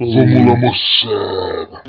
Vamos lá.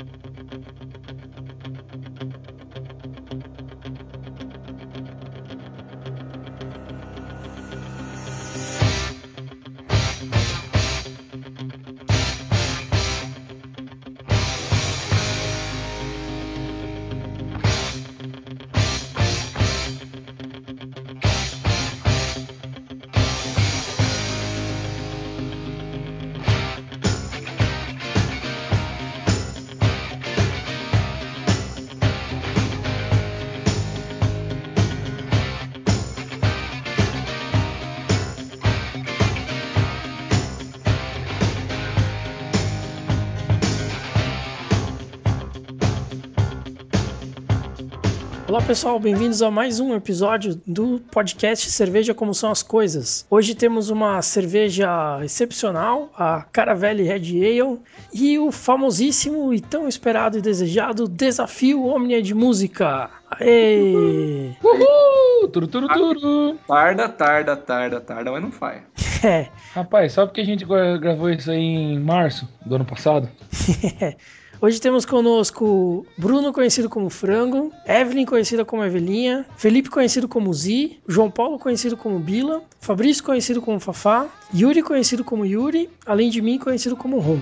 Pessoal, bem-vindos a mais um episódio do podcast Cerveja Como São as Coisas. Hoje temos uma cerveja excepcional, a Caravelle Red Ale, e o famosíssimo e tão esperado e desejado Desafio Omnia de Música. Aê! Uhul! Turu, turu, turu. Tarda, tarda, tarda, tarda, mas não faz. É, Rapaz, só porque a gente gra- gravou isso aí em março do ano passado? Hoje temos conosco Bruno, conhecido como Frango, Evelyn, conhecida como Evelinha, Felipe, conhecido como Zi, João Paulo, conhecido como Bila, Fabrício, conhecido como Fafá, Yuri, conhecido como Yuri, além de mim, conhecido como Ron.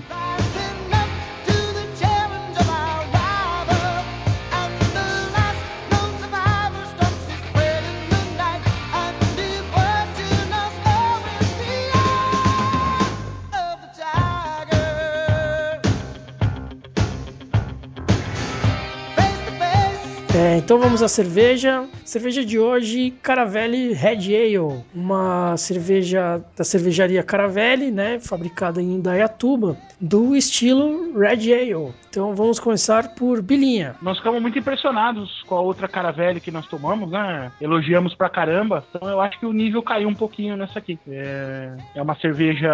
É, então vamos à cerveja. Cerveja de hoje, Caravelle Red Ale, uma cerveja da cervejaria Caravelle, né, fabricada em Indaiatuba, do estilo Red Ale. Então vamos começar por Bilinha. Nós ficamos muito impressionados com a outra caravelle que nós tomamos, né? Elogiamos pra caramba. Então eu acho que o nível caiu um pouquinho nessa aqui. É, é uma cerveja,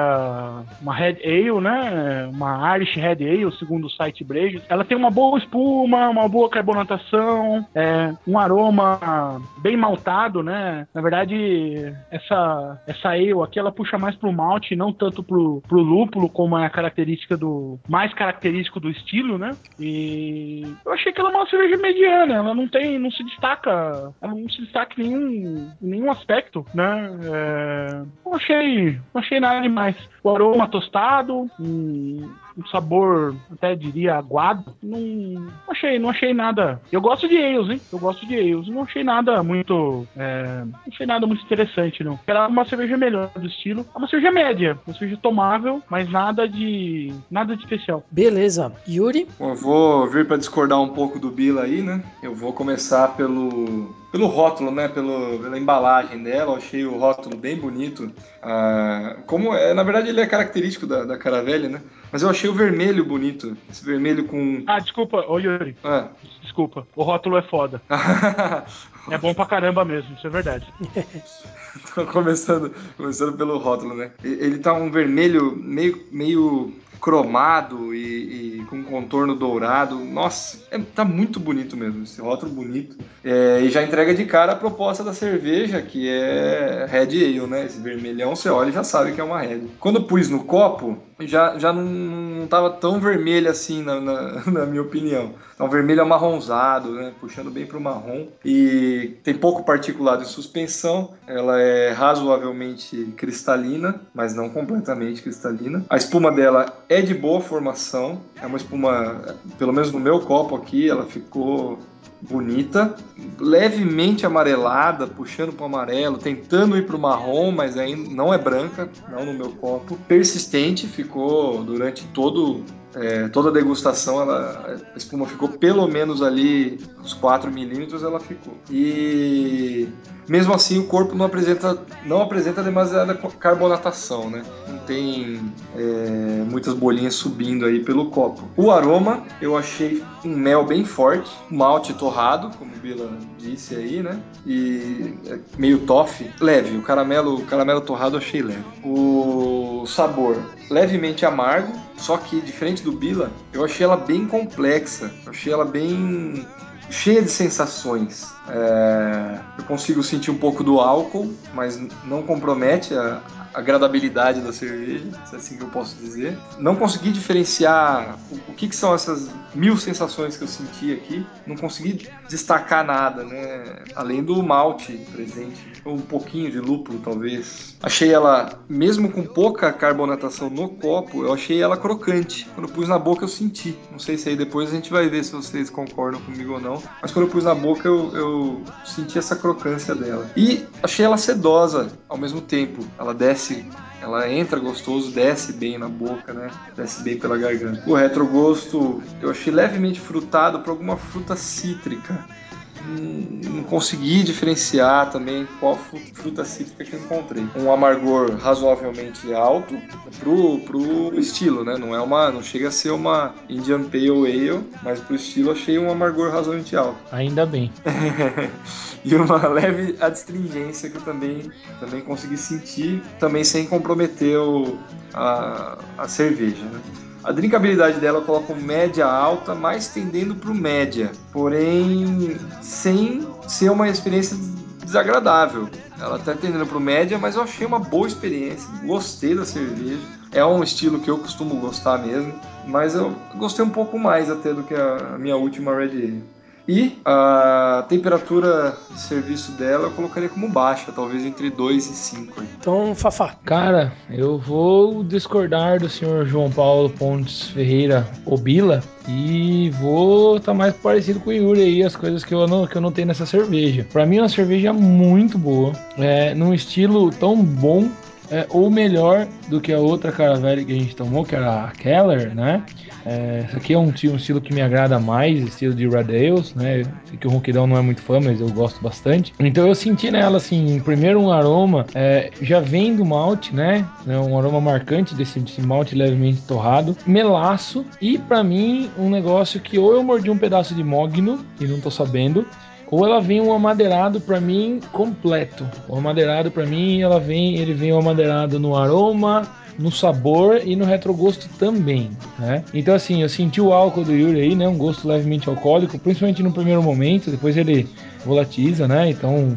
uma Red Ale, né? Uma Irish Red Ale, segundo o site Brejas. Ela tem uma boa espuma, uma boa carbonatação, é, um aroma bem maltado, né? Na verdade, essa, essa ale aqui, ela puxa mais pro malte, não tanto pro, pro lúpulo, como é a característica do... mais característico do estilo, né? E eu achei que ela é uma cerveja mediana, ela não tem, não se destaca, ela não se destaca em nenhum, em nenhum aspecto, né? É, não achei, não achei nada demais. O aroma tostado, um, um sabor, até diria aguado, não, não achei, não achei nada. Eu gosto de ales, hein? Eu gosto de ales, não achei nada muito, é, não achei nada muito interessante, não. Era uma cerveja melhor do estilo, é uma cerveja média, uma cerveja tomável, mas nada de, nada de especial. Beleza. Yuri. Bom, eu vou vir para discordar um pouco do Bila aí, né? Eu vou começar pelo, pelo rótulo, né? Pelo, pela embalagem dela. Eu achei o rótulo bem bonito. Ah, como é, na verdade ele é característico da, da Caravelle, né? Mas eu achei o vermelho bonito. Esse vermelho com. Ah, desculpa, ô Yuri, Ah. desculpa, o rótulo é foda. É bom pra caramba mesmo, isso é verdade. Tô começando, começando pelo rótulo, né? Ele tá um vermelho meio, meio cromado e, e com contorno dourado. Nossa, é- tá muito bonito mesmo, esse rótulo bonito. É, e já entrega de cara a proposta da cerveja, que é Red Ale, né? Esse vermelhão, você olha e já sabe que é uma Red. Quando pus no copo, já, já não, não tava tão vermelho assim, na, na, na minha opinião. Um vermelho amarronzado, né? Puxando bem pro marrom. E tem pouco particulado em suspensão. Ela é razoavelmente cristalina, mas não completamente cristalina. A espuma dela é de boa formação. É uma espuma, pelo menos no meu copo aqui, ela ficou bonita, levemente amarelada, puxando para o amarelo, tentando ir para o marrom, mas ainda não é branca, não no meu copo. Persistente, ficou durante todo é, toda a degustação, ela, a espuma ficou pelo menos ali uns 4 milímetros, ela ficou. E mesmo assim o corpo não apresenta, não apresenta demasiada carbonatação, né? Não tem é, muitas bolinhas subindo aí pelo copo. O aroma eu achei um mel bem forte, malte torrado, como o Bila disse aí, né? E é meio toffee, leve. O caramelo, o caramelo torrado eu achei leve. O sabor levemente amargo, só que diferente do Bila, eu achei ela bem complexa. Eu achei ela bem cheia de sensações. É, eu consigo sentir um pouco do álcool, mas não compromete a, agradabilidade da cerveja, se é assim que eu posso dizer. Não consegui diferenciar o, o que, que são essas mil sensações que eu senti aqui. Não consegui destacar nada, né? Além do malte presente, um pouquinho de lúpulo talvez. Achei ela, mesmo com pouca carbonatação no copo, eu achei ela crocante. Quando eu pus na boca eu senti. Não sei se aí depois a gente vai ver se vocês concordam comigo ou não. Mas quando eu pus na boca eu, eu senti essa crocância dela. E achei ela sedosa ao mesmo tempo. Ela desce ela entra gostoso, desce bem na boca, né? Desce bem pela garganta. O retrogosto eu achei levemente frutado por alguma fruta cítrica. Não, consegui diferenciar também qual fru- fruta cítrica que eu encontrei. Um amargor razoavelmente alto pro, pro estilo, né? Não é uma, não chega a ser uma Indian Pale Ale, mas pro estilo achei um amargor razoavelmente alto. Ainda bem. e uma leve adstringência que eu também, também consegui sentir, também sem comprometer o, a, a cerveja. Né? A drinkabilidade dela eu coloco média alta, mais tendendo para o média, porém sem ser uma experiência desagradável. Ela está tendendo para o média, mas eu achei uma boa experiência, gostei da cerveja. É um estilo que eu costumo gostar mesmo, mas eu gostei um pouco mais até do que a, minha última Red Ale. E a temperatura de serviço dela eu colocaria como baixa, talvez entre 2 e 5. Então, Fafá. Cara, eu vou discordar do senhor João Paulo Pontes Ferreira Obila e vou estar mais parecido com o Yuri aí, as coisas que eu não, que eu notei nessa cerveja. Pra mim é uma cerveja muito boa, é, num estilo tão bom é, ou melhor do que a outra caravela que a gente tomou, que era a Keller, né? É, aqui é um, um estilo que me agrada mais, estilo de Red Ales, né? Sei que o Ronquidão não é muito fã, mas eu gosto bastante. Então eu senti nela, assim, primeiro um aroma, é, já vem do malte, né? É um aroma marcante desse, desse malte levemente torrado, melaço e pra mim um negócio que ou eu mordi um pedaço de mogno e não tô sabendo, ou ela vem um amadeirado pra mim completo. O amadeirado pra mim, ela vem, ele vem um amadeirado no aroma, no sabor e no retrogosto também, né? Então assim, eu senti o álcool do Yuri aí, né? Um gosto levemente alcoólico, principalmente no primeiro momento, depois ele volatiza, né? Então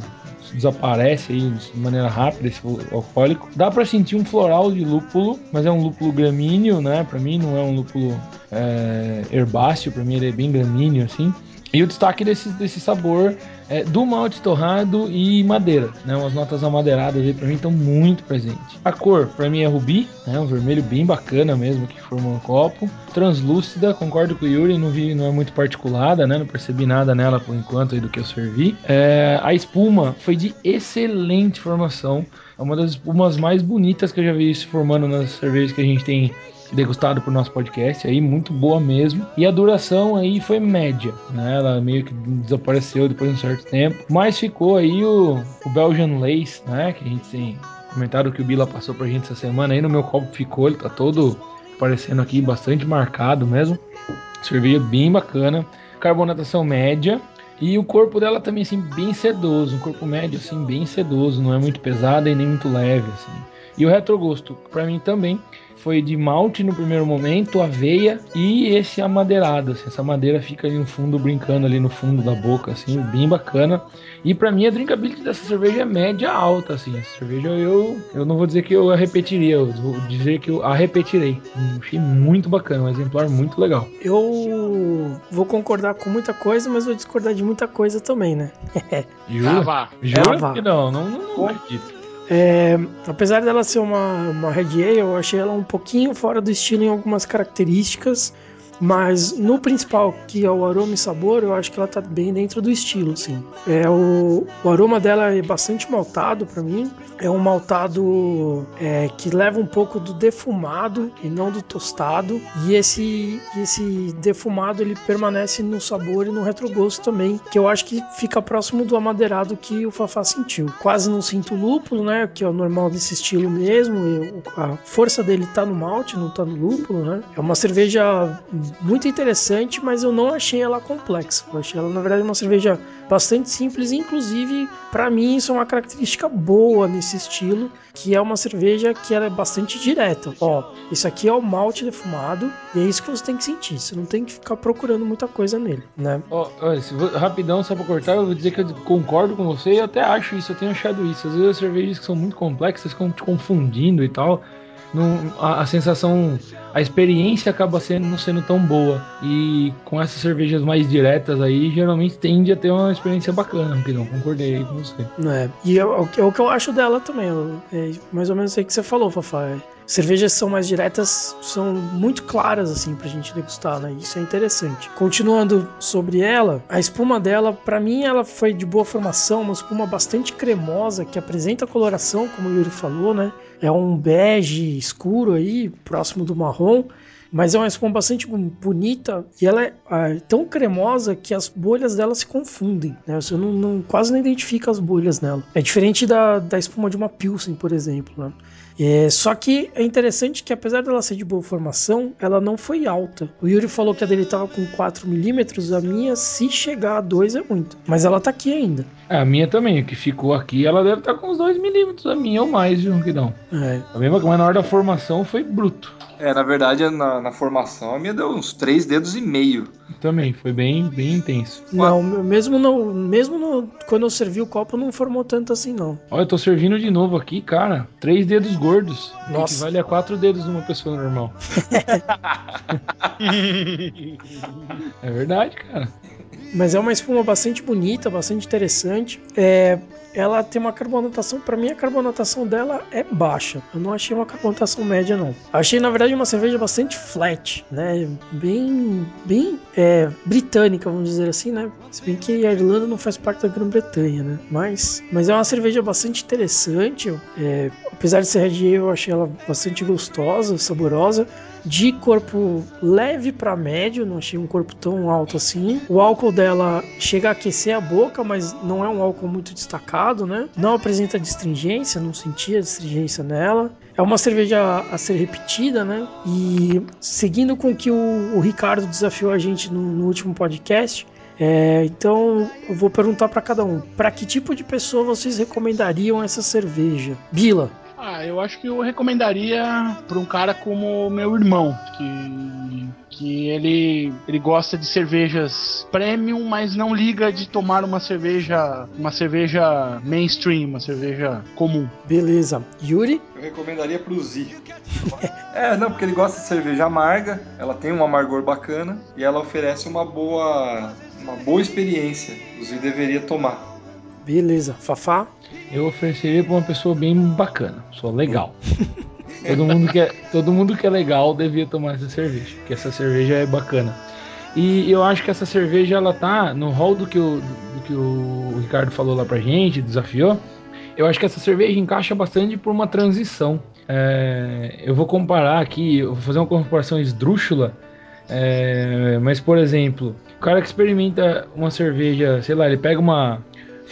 desaparece aí de maneira rápida esse alcoólico. Dá pra sentir um floral de lúpulo, mas é um lúpulo gramíneo, né? Pra mim não é um lúpulo é, herbáceo, pra mim ele é bem gramíneo assim. E o destaque desse, desse sabor é do malte torrado e madeira, né? Umas notas amadeiradas aí pra mim estão muito presentes. A cor pra mim é rubi, né? Um vermelho bem bacana mesmo que formou no copo. Translúcida, concordo com o Yuri, não vi, não é muito particulada, né? Não percebi nada nela por enquanto aí do que eu servi. É, a espuma foi de excelente formação. É uma das espumas mais bonitas que eu já vi se formando nas cervejas que a gente tem degustado pro nosso podcast aí, muito boa mesmo. E a duração aí foi média, né? Ela meio que desapareceu depois de um certo tempo, mas ficou aí o, o Belgian Lace, né? Que a gente tem comentado que o Bila passou pra gente essa semana aí no meu copo ficou, ele tá todo aparecendo aqui, bastante marcado mesmo. Cerveja bem bacana, carbonatação média. E o corpo dela também, assim, bem sedoso. Um corpo médio, assim, bem sedoso. Não é muito pesada e nem muito leve, assim. E o retrogosto, para mim também, foi de malte no primeiro momento, aveia e esse amadeirado. Assim, essa madeira fica ali no fundo, brincando ali no fundo da boca, assim, bem bacana. E para mim a drinkability dessa cerveja é média alta, assim. Essa cerveja eu, eu não vou dizer que eu a repetiria, eu vou dizer que eu a repetirei. Achei muito bacana, um exemplar muito legal. Eu vou concordar com muita coisa, mas vou discordar de muita coisa também, né? Jura? Cravá. Jura que não? Não, não, não acredito. É, apesar dela ser uma, uma Red Ale, eu achei ela um pouquinho fora do estilo em algumas características, mas no principal, que é o aroma e sabor, eu acho que ela tá bem dentro do estilo, assim. É, o, o aroma dela é bastante maltado para mim, é um maltado é, que leva um pouco do defumado e não do tostado, e esse, esse defumado ele permanece no sabor e no retrogosto também, que eu acho que fica próximo do amadeirado que o Fafá sentiu. Quase não sinto lúpulo, né, que é o normal desse estilo mesmo, a força dele tá no malte, não tá no lúpulo, né. É uma cerveja muito interessante, mas eu não achei ela complexa. Eu achei ela, na verdade, uma cerveja bastante simples, inclusive, para mim, isso é uma característica boa nesse estilo, que é uma cerveja que ela é bastante direta. Ó, isso aqui é o malte defumado, e é isso que você tem que sentir. Você não tem que ficar procurando muita coisa nele, né? Ó, rapidão, só pra cortar, eu vou dizer que eu concordo com você e até acho isso, eu tenho achado isso. Às vezes as cervejas que são muito complexas ficam te confundindo e tal. Não, a, a sensação, a experiência acaba sendo, não sendo tão boa. E com essas cervejas mais diretas aí, geralmente tende a ter uma experiência bacana, que não concordei aí com você. É, e é, o é o que eu acho dela também. É mais ou menos isso que você falou, Fafá. Cervejas são mais diretas são muito claras, assim, pra gente degustar, né? Isso é interessante. Continuando sobre ela, a espuma dela, pra mim, ela foi de boa formação, uma espuma bastante cremosa, que apresenta coloração, como o Yuri falou, né? É um bege escuro aí, próximo do marrom. Mas é uma espuma bastante bonita e ela é ah, tão cremosa que as bolhas dela se confundem. Né? Você não, não- quase não identifica as bolhas nela. É diferente da, da espuma de uma Pilsen, por exemplo. Né? É, só que é interessante que apesar dela ser de boa formação, ela não foi alta. O Yuri falou que a dele estava com 4 milímetros, a minha, se chegar a 2 é muito. Mas ela tá aqui ainda. É, A minha também, o que ficou aqui, ela deve estar com uns 2 milímetros, a minha ou mais, viu, que não. É, A mesma, mas na hora da formação foi bruto. É, na verdade, na, na formação a minha deu uns três dedos e meio. Também, foi bem, bem intenso. não, mesmo, no, mesmo no, quando eu servi o copo, não formou tanto assim, não. Olha, eu tô servindo de novo aqui, cara. Três dedos gordos. Nossa. Equivale a quatro dedos de uma pessoa normal. é verdade, cara. Mas é uma espuma bastante bonita, bastante interessante. É, ela tem uma carbonatação, para mim a carbonatação dela é baixa. Eu não achei uma carbonatação média não. Achei na verdade uma cerveja bastante flat, né? Bem, bem é, britânica, vamos dizer assim, né? Se bem que a Irlanda não faz parte da Grã-Bretanha, né? Mas, mas é uma cerveja bastante interessante. É, apesar de ser Red eu achei ela bastante gostosa, saborosa de corpo leve para médio, não achei um corpo tão alto assim. O álcool dela chega a aquecer a boca, mas não é um álcool muito destacado, né? Não apresenta distringência, não sentia distringência nela. É uma cerveja a ser repetida, né? E seguindo com que o, o Ricardo desafiou a gente no, no último podcast, é, então eu vou perguntar para cada um: para que tipo de pessoa vocês recomendariam essa cerveja? Bila. Ah, eu acho que eu recomendaria para um cara como o meu irmão, que, que ele, ele gosta de cervejas premium, mas não liga de tomar uma cerveja, uma cerveja mainstream, uma cerveja comum. Beleza. Yuri? Eu recomendaria pro Zi. é, não, porque ele gosta de cerveja amarga, ela tem um amargor bacana e ela oferece uma boa, uma boa experiência. O Zi deveria tomar. Beleza. Fafá? Eu ofereceria pra uma pessoa bem bacana, só legal. todo, mundo que é, todo mundo que é legal devia tomar essa cerveja, que essa cerveja é bacana. E eu acho que essa cerveja ela tá no hall do que o, do que o Ricardo falou lá pra gente, desafiou. Eu acho que essa cerveja encaixa bastante por uma transição. É, eu vou comparar aqui, eu vou fazer uma comparação esdrúxula. é, mas, por exemplo, o cara que experimenta uma cerveja, sei lá, ele pega uma,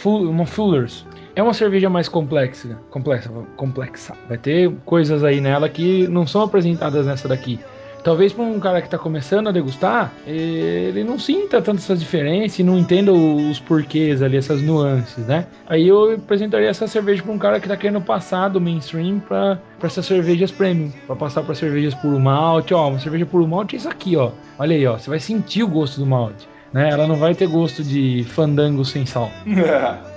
uma Fuller's. É uma cerveja mais complexa, complexa, complexa. Vai ter coisas aí nela que não são apresentadas nessa daqui. Talvez para um cara que está começando a degustar, ele não sinta tanto essas diferenças e não entenda os porquês ali, essas nuances, né? Aí eu apresentaria essa cerveja para um cara que está querendo passar do mainstream para essas cervejas premium, para passar para cervejas puro malte. Ó, uma cerveja puro malte é isso aqui, ó. Olha aí, ó. Você vai sentir o gosto do malte, né? Ela não vai ter gosto de fandango sem sal.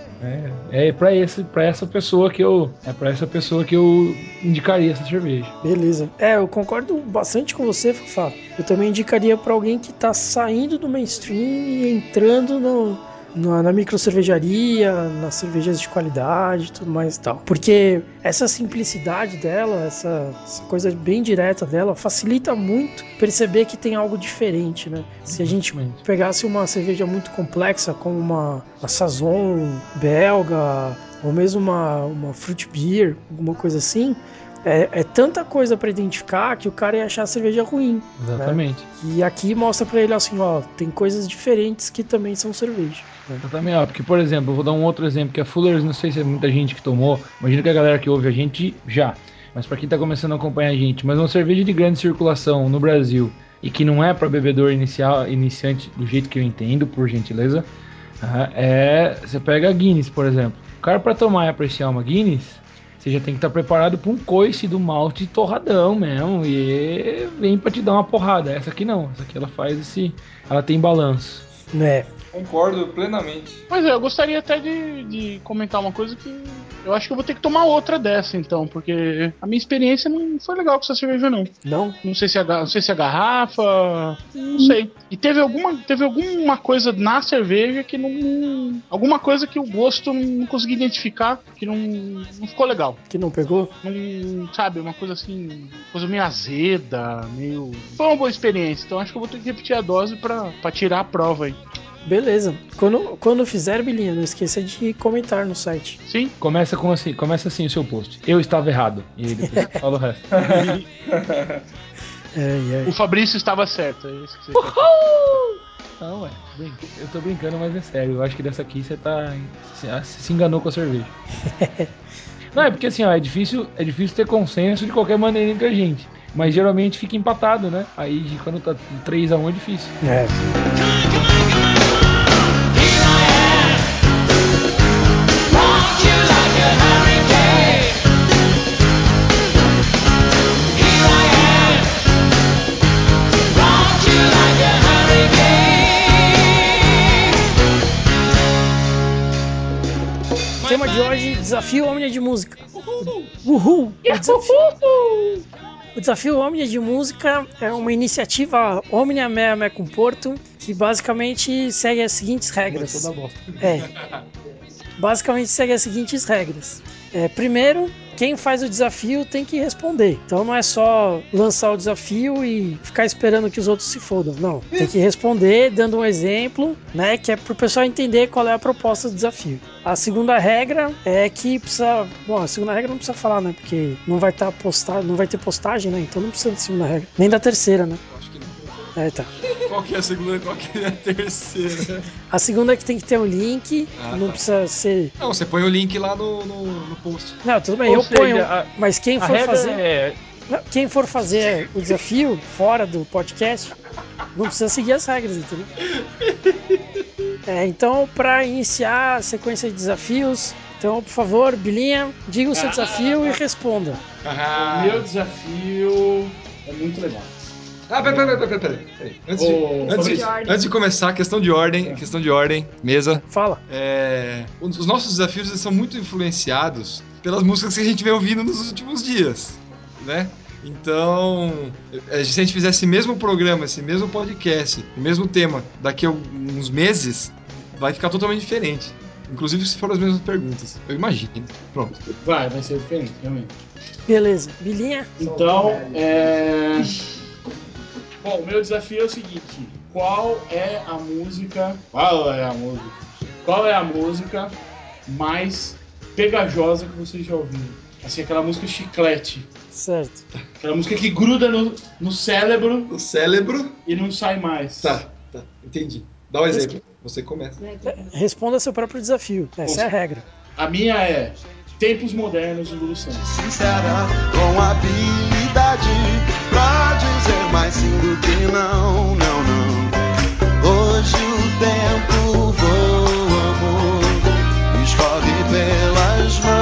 É, é para esse, para essa pessoa que eu, é para essa pessoa que eu indicaria essa cerveja. Beleza. É, eu concordo bastante com você, Fafá. Eu também indicaria para alguém que tá saindo do mainstream e entrando no, na, na microcervejaria, nas cervejas de qualidade e tudo mais e tal. Porque essa simplicidade dela, essa, essa coisa bem direta dela, facilita muito perceber que tem algo diferente, né? Se a gente pegasse uma cerveja muito complexa, como uma, uma Saison belga, ou mesmo uma, uma fruit beer, alguma coisa assim, é, é tanta coisa para identificar que o cara ia achar a cerveja ruim. Exatamente. E aqui mostra para ele assim, ó, tem coisas diferentes que também são cerveja. né? Exatamente, ó, porque por exemplo, eu vou dar um outro exemplo que a Fuller's, não sei se é muita gente que tomou, imagino que a galera que ouve a gente já, mas para quem tá começando a acompanhar a gente, mas uma cerveja de grande circulação no Brasil, e que não é para bebedor inicial, iniciante do jeito que eu entendo, por gentileza, é você pega a Guinness, por exemplo. O cara para tomar e apreciar uma Guinness, você já tem que estar preparado para um coice do malte torradão mesmo e vem para te dar uma porrada. Essa aqui não, essa aqui ela faz esse, ela tem balanço. Né? Concordo plenamente. Pois é, eu gostaria até de, de comentar uma coisa que eu acho que eu vou ter que tomar outra dessa, então, porque a minha experiência não foi legal com essa cerveja, não. Não? Não sei se a, ga- não sei se a garrafa. Não sei. E teve alguma, teve alguma coisa na cerveja que não. Alguma coisa que o gosto não consegui identificar, que não, não ficou legal. Que não pegou? Não, sabe, uma coisa assim. Coisa meio azeda, meio. Foi uma boa experiência, então acho que eu vou ter que repetir a dose pra, pra tirar a prova aí. Beleza. Quando, quando fizer, Bilinha, não esqueça de comentar no site. Sim? Começa com assim, começa assim o seu post. Eu estava errado. E aí depois fala o resto. É, é. O Fabrício estava certo. É isso que você quer. Não, ué. Eu tô brincando, mas é sério. Eu acho que dessa aqui você tá. Você se enganou com a cerveja. Não, é porque assim, ó, é difícil, é difícil ter consenso de qualquer maneira entre a gente. Mas geralmente fica empatado, né? Aí de quando tá 3x1 é difícil. É. Tema de hoje: Desafio Omnia de Música. Uhul! O desafio, o desafio Omnia de Música é uma iniciativa Omnia Mea com Porto que basicamente segue as seguintes regras. É. Basicamente segue as seguintes regras. É, primeiro, quem faz o desafio tem que responder. Então não é só lançar o desafio e ficar esperando que os outros se fodam. Não. Tem que responder dando um exemplo, né? Que é pro pessoal entender qual é a proposta do desafio. A segunda regra é que precisa. Bom, a segunda regra não precisa falar, né? Porque não vai estar postado, não vai ter postagem, né? Então não precisa da segunda regra. Nem da terceira, né? É, tá. Qual que é a segunda qual que é a terceira? A segunda é que tem que ter um link, Ah, não tá. precisa ser. Não, você põe o link lá no, no, no post. Não, tudo bem, Ou eu seja, ponho. a- Mas quem for fazer. é. Quem for fazer o desafio fora do podcast, não precisa seguir as regras, entendeu? É, então, para iniciar a sequência de desafios, então, por favor, Bilinha, diga o seu desafio e responda. Ah, Meu desafio é muito legal. Ah peraí, peraí, peraí, peraí, peraí. Antes, de, Ô, antes, de, antes de começar, questão de ordem, questão de ordem, mesa. Fala. É, os nossos desafios são muito influenciados pelas músicas que a gente vem ouvindo nos últimos dias, né? Então, eh, se a gente fizesse esse mesmo programa, esse mesmo podcast, o mesmo tema, daqui a uns meses, vai ficar totalmente diferente. Inclusive se for as mesmas perguntas. Eu imagino. Pronto. Vai, vai ser diferente, realmente. Beleza. Bilinha, Então, é. Bom, o meu desafio é o seguinte: qual é a música. Qual é a música? Qual é a música mais pegajosa que vocês já ouviram? Assim, aquela música chiclete. certo. Aquela música que gruda no, no cérebro O cérebro. e não sai mais. Tá, tá, entendi. Dá um exemplo. Você começa. Responda seu próprio desafio. Essa é a regra. A minha é Tempos Modernos do Lulu Santos. sincera, com habilidade pra dizer mais sim do que não, não, não. Hoje o tempo voa, amor, escorre pelas mãos,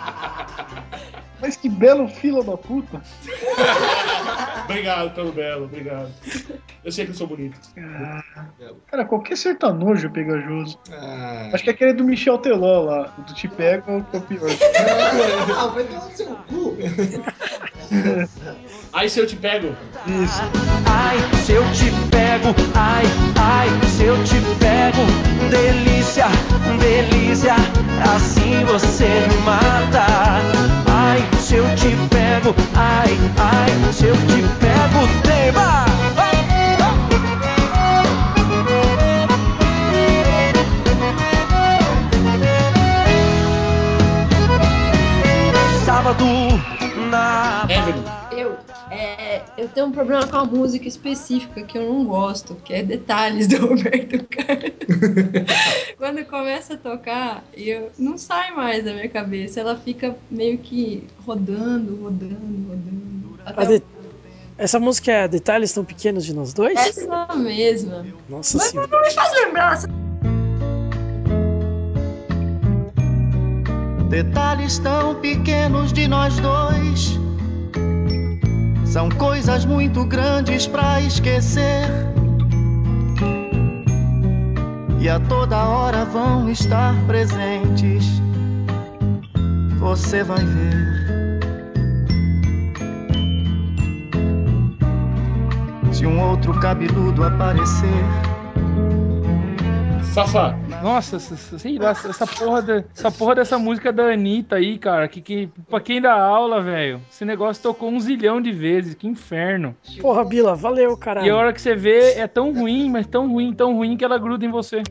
Mas que belo fila da puta. Obrigado pelo belo, obrigado. Eu sei que eu sou bonito. Cara, qualquer sertanojo é pegajoso. Ah, Acho que é aquele do Michel Teló lá. O do Te Pego é o pior. Ah, vai tomar no seu cu. Aí se eu te pego, Isso. Ai, se eu te pego, ai, ai, se eu te pego, delícia, delícia, assim você me mata. Ai, se eu te pego, ai, ai, se eu te pego, tema. na Evelyn. Eu, é, eu tenho um problema com a música específica que eu não gosto, que é Detalhes do Roberto Carlos. Quando começa a tocar, eu não sai mais da minha cabeça. Ela fica meio que rodando, rodando, rodando. Até de- Essa música é Detalhes Tão Pequenos de Nós Dois? essa mesma. Nossa Mas senhora. não me faz lembrar. Detalhes tão pequenos de nós dois são coisas muito grandes pra esquecer. E a toda hora vão estar presentes. Você vai ver. Se um outro cabeludo aparecer. Fafá. Nossa, sei lá, essa porra, da- essa porra dessa música da Anitta aí, cara, que, que pra quem dá aula, velho, esse negócio tocou um zilhão de vezes, que inferno. Porra, Bila, valeu, caralho. E a hora que você vê, é tão ruim, mas tão ruim, tão ruim que ela gruda em você.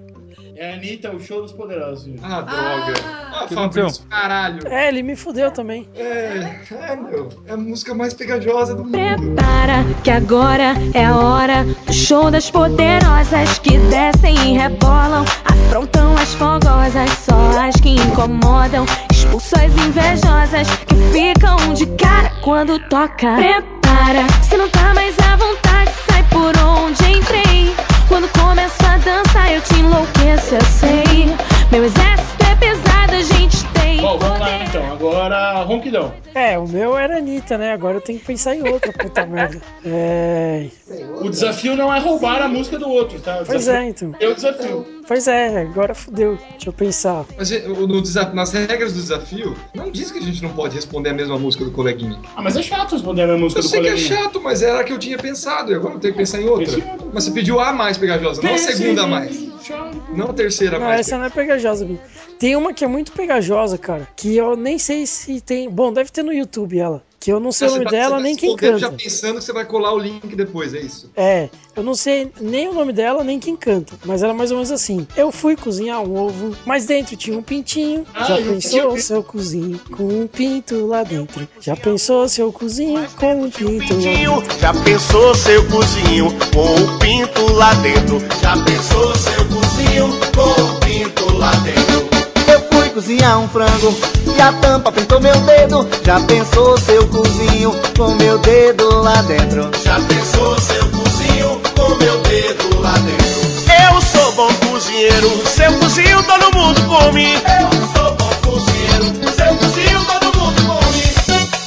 É a Anitta, o show dos poderosos. viu? Ah, droga. Ah, que Fabrício, caralho. É, ele me fudeu também. É, é, meu. É a música mais pegajosa do mundo. Prepara que agora é a hora do show das poderosas que descem e rebolam, afrontam as fogosas, só as que incomodam, expulsam as invejosas que ficam de cara quando toca. Prepara, se não tá mais à vontade, sai por onde entrei. Quando começo a dançar, eu te enlouqueço, eu sei. Meu exército é pesado, a gente tem. Bom, vamos lá então. Agora, ronquidão. É, o meu era Anitta, né? Agora eu tenho que pensar em outra, puta merda. É. O desafio não é roubar a música do outro, tá? O Pois desafio é, então. é o desafio. Pois é, agora fudeu. Deixa eu pensar. Mas no desa- nas regras do desafio, não diz que a gente não pode responder a mesma música do coleguinha. Ah, mas é chato responder a minha música Eu do sei que é coleguinha. chato, mas era a que eu tinha pensado e agora eu tenho que pensar em outra. Mas você pediu a mais pegajosa, não a segunda a mais. Não a terceira a Não, mais. essa não é pegajosa, Bi. Tem uma que é muito pegajosa, cara. Que eu nem sei se tem. Bom, deve ter no YouTube ela. Que eu não sei o nome tá- dela, tá nem quem respondendo Já canta. pensando que você vai colar o link depois, é isso? É, eu não sei nem o nome dela, nem quem canta. Mas ela é mais ou menos assim. Eu fui cozinhar um ovo, mas dentro tinha um pintinho. Ah, Já eu pensou vi. se eu cozinho com um pinto lá dentro? Já pensou se eu cozinho com um pinto lá dentro? Já pensou seu cozinho com o pinto lá dentro? Já pensou seu um frango e a tampa pintou meu dedo. Já pensou seu cozinho com meu dedo lá dentro? Já pensou seu cozinho com meu dedo lá dentro? Eu sou bom cozinheiro, seu cozinho todo mundo come. Eu sou bom cozinheiro, seu cozinho todo mundo come.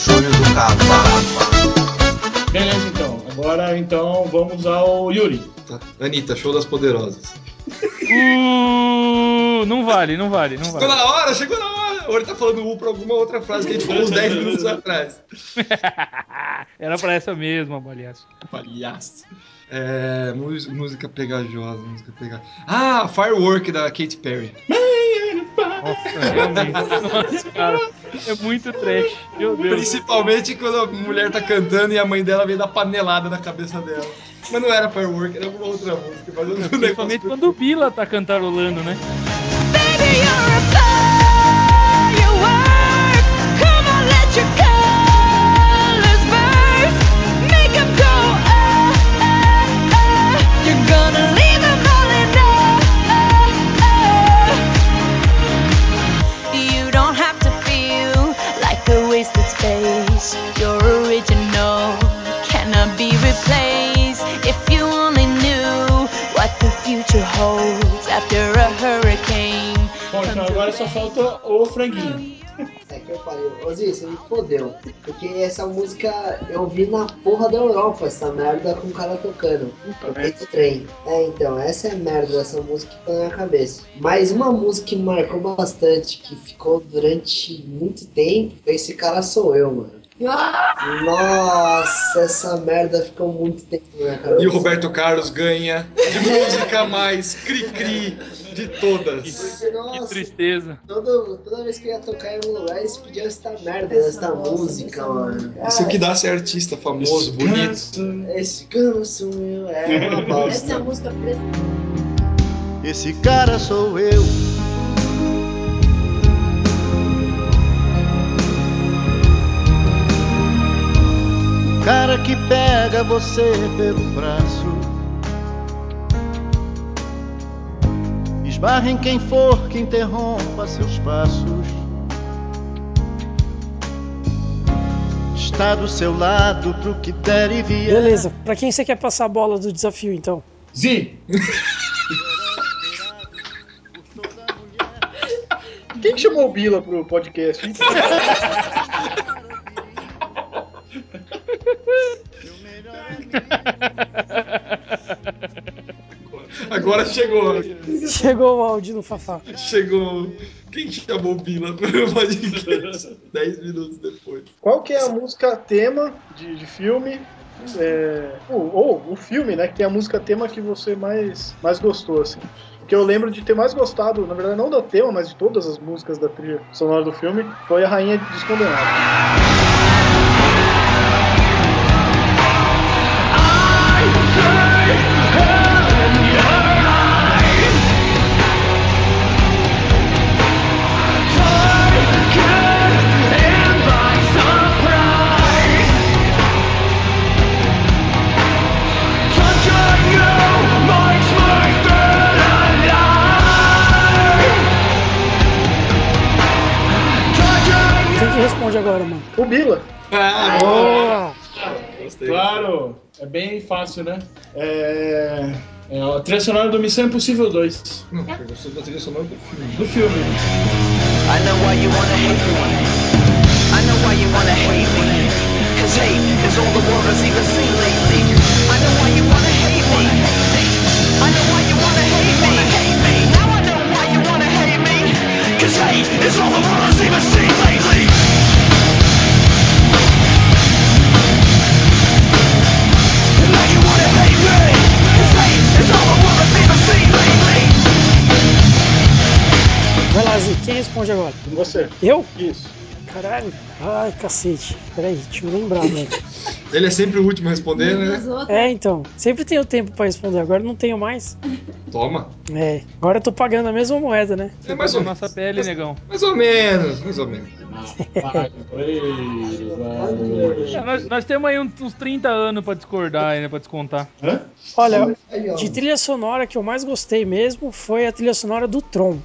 Júnior do Carro Beleza, então. Agora, então, vamos ao Yuri. Tá. Anitta, show das poderosas. Uh, não vale, não vale, não Chegou vale. na hora, chegou na hora. Ou ele tá falando U pra alguma outra frase que a gente falou uns 10 minutos atrás. Era pra essa mesma, baliaço. Palhaço. É, música pegajosa, música pegajosa. Ah, Firework da Katy Perry. Nossa, realmente. Nossa, cara. É muito trash. Meu Deus. Principalmente quando a mulher tá cantando e a mãe dela vem dar panelada na cabeça dela. Mas não era Firework, era alguma outra música. Mas eu não Principalmente quando o Bila tá cantarolando, né? Baby, you're a space. You're original, cannot be replaced. If you only knew what the future holds after a hurricane. Bom, então agora só falta o franguinho. Que eu falei, Ozzy, você me fodeu. Porque essa música eu vi na porra da Europa, essa merda com o cara tocando. Do trem. É, então, essa é a merda dessa música que tá na minha cabeça. Mas uma música que marcou bastante, que ficou durante muito tempo, esse cara sou eu, mano. Nossa, essa merda ficou muito tempo na minha cabeça. E o Roberto Carlos ganha de música mais cri-cri de todas. Porque, nossa, Que tristeza. todo, toda vez que eu ia tocar em um lugar, eles pediam essa merda dessa música, mano. Isso que dá ser artista famoso, bonito. Esse cano sou eu, é uma bosta. Essa é a música preta. Esse cara sou eu. Cara que pega você pelo braço. Esbarra em quem for que interrompa seus passos. Está do seu lado pro que der e vier. Beleza, pra quem você quer passar a bola do desafio então? Zi! Quem que chamou o Bila pro podcast? Agora chegou. Chegou o áudio no Fafá. Chegou. Quem chamou Bila pro podcast? 10 minutos depois. Qual que é a música tema de, de filme? é, ou, ou o filme, né? Que tem a música tema que você mais, mais gostou, assim. Que eu lembro de ter mais gostado, na verdade, não do tema, mas de todas as músicas da trilha sonora do filme, foi a Rainha Descondenada. Agora, mano? O Bila. Ah, Boa! Claro, é bem fácil, né? É. É a trilha sonora do Missão Impossível 2. Não, eu gostou da trilha sonora do filme. Do filme. I know why you wanna hate me. I know why you wanna hate me. Cause hate is all the world has even seen lately. I know why you wanna hate me. I know why you wanna hate me. Now I know why you wanna hate me. Cause hate is all the world has even seen lately. Vai lá, Zi, quem responde agora? Você. Eu? Isso. Caralho. Ai, cacete. Peraí, deixa eu lembrar, velho. Ele é sempre o último a responder, né? É, então. Sempre tenho tempo pra responder, agora não tenho mais. Toma. É, agora eu tô pagando a mesma moeda, né? É mais ou, nossa pele, negão. mais ou menos, mais ou menos. É, nós, nós temos aí uns, uns 30 anos pra discordar ainda, pra descontar. Olha, Aí, ó. de trilha sonora que eu mais gostei mesmo foi a trilha sonora do Tron.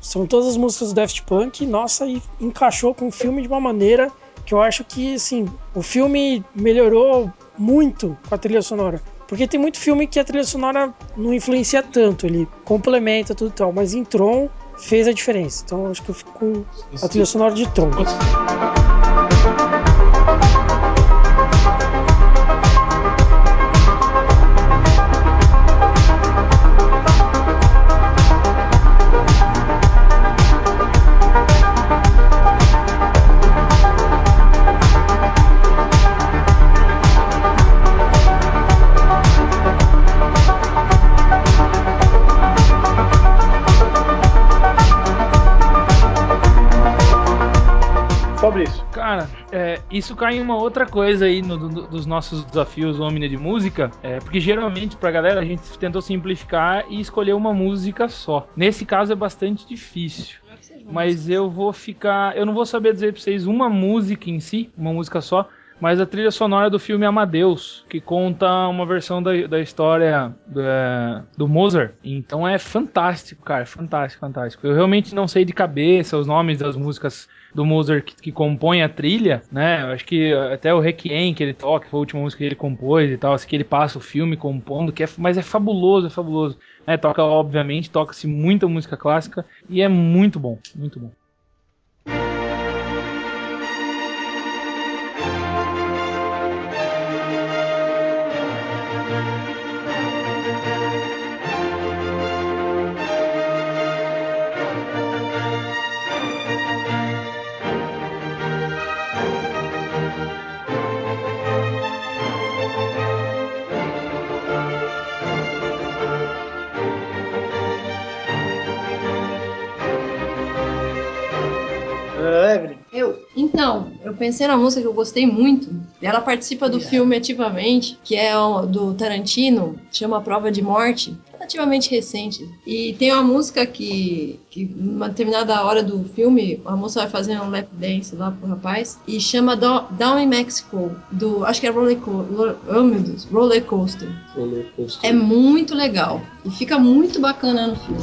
São todas as músicas do Daft Punk, nossa, e encaixou com o filme de uma maneira que eu acho que, assim, o filme melhorou muito com a trilha sonora. Porque tem muito filme que a trilha sonora não influencia tanto, ele complementa tudo e tal, mas em Tron fez a diferença. Então acho que eu fico com a trilha sonora de Tron. Isso cai em uma outra coisa aí no- do- dos nossos desafios Omnia de música, é, porque geralmente pra galera a gente tentou simplificar e escolher uma música só. Nesse caso é bastante difícil. Mas eu vou ficar. Eu não vou saber dizer pra vocês uma música em si, uma música só, mas a trilha sonora do filme Amadeus, que conta uma versão da, da história do, é, do Mozart. Então é fantástico, cara, fantástico, fantástico. Eu realmente não sei de cabeça os nomes das músicas do Mozart que, que compõe a trilha, né? Eu acho que até o Requiem que ele toca, foi a última música que ele compôs e tal, assim, que ele passa o filme compondo, que é, mas é fabuloso, é fabuloso. É, toca, obviamente, toca-se muita música clássica e é muito bom, muito bom. Eu. Então, eu pensei na música que eu gostei muito. E ela participa do filme ativamente, que é do Tarantino, chama Prova de Morte. Ela relativamente recente. E tem uma música que, que numa determinada hora do filme, a moça vai fazer um lap dance lá pro rapaz e chama Do- Down in Mexico, do. Acho que é Roller, Co- oh, meu Deus, Roller Coaster. É muito legal. E fica muito bacana no filme.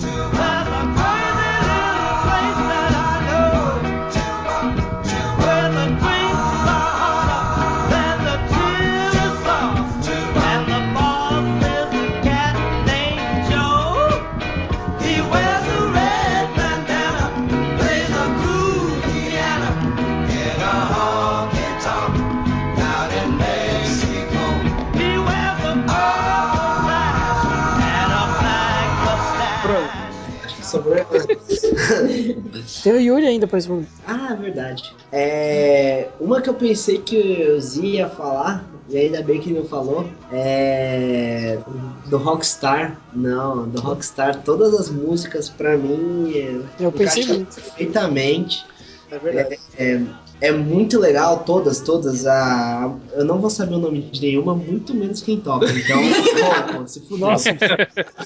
Tem o Yuri ainda pra responder. Ah, verdade. É, uma que eu pensei que o Z ia falar, e ainda bem que não falou, é do Rockstar. Não, do Rockstar, todas as músicas pra mim é, Eu pensei muito. perfeitamente. É verdade. É, é muito legal, todas, todas. A, eu não vou saber o nome de nenhuma, muito menos quem toca. Então, pô, pô, se fuder. Nossa.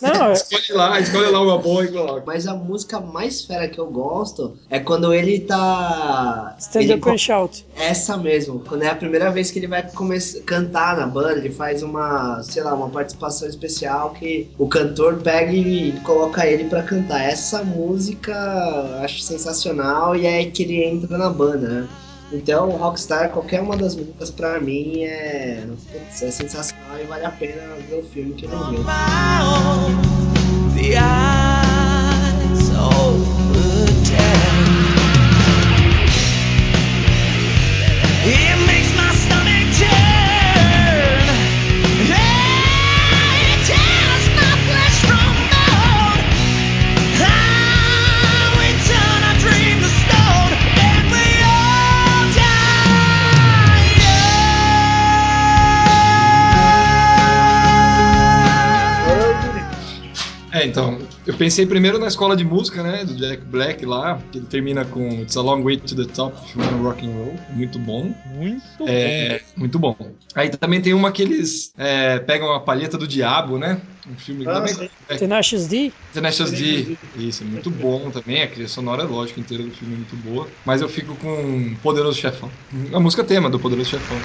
Não, é- Escolhe lá, escolhe lá uma boa e coloca. Mas a música mais fera que eu gosto é quando ele tá. Stand ele Up and Shout. Essa mesmo, quando é a primeira vez que ele vai começar cantar na banda, ele faz uma, sei lá, uma participação especial que o cantor pega e coloca ele pra cantar. Essa música eu acho sensacional e é aí que ele entra na banda, né? Então, Rockstar, qualquer uma das músicas pra mim é, putz, é sensacional e vale a pena ver o filme que não viu. É, então, eu pensei primeiro na escola de música, né, do Jack Black lá, que ele termina com It's a Long Way to the Top, wanna rock and roll, muito bom. Muito É, muito bom. Aí também tem uma que eles é, pegam a palheta do diabo, né, um filme Ah, também... É, Tenacious D? Tenacious D, isso, é muito bom também, a trilha sonora, lógico, inteira do filme é muito boa, mas eu fico com Poderoso Chefão, a música tema do Poderoso Chefão.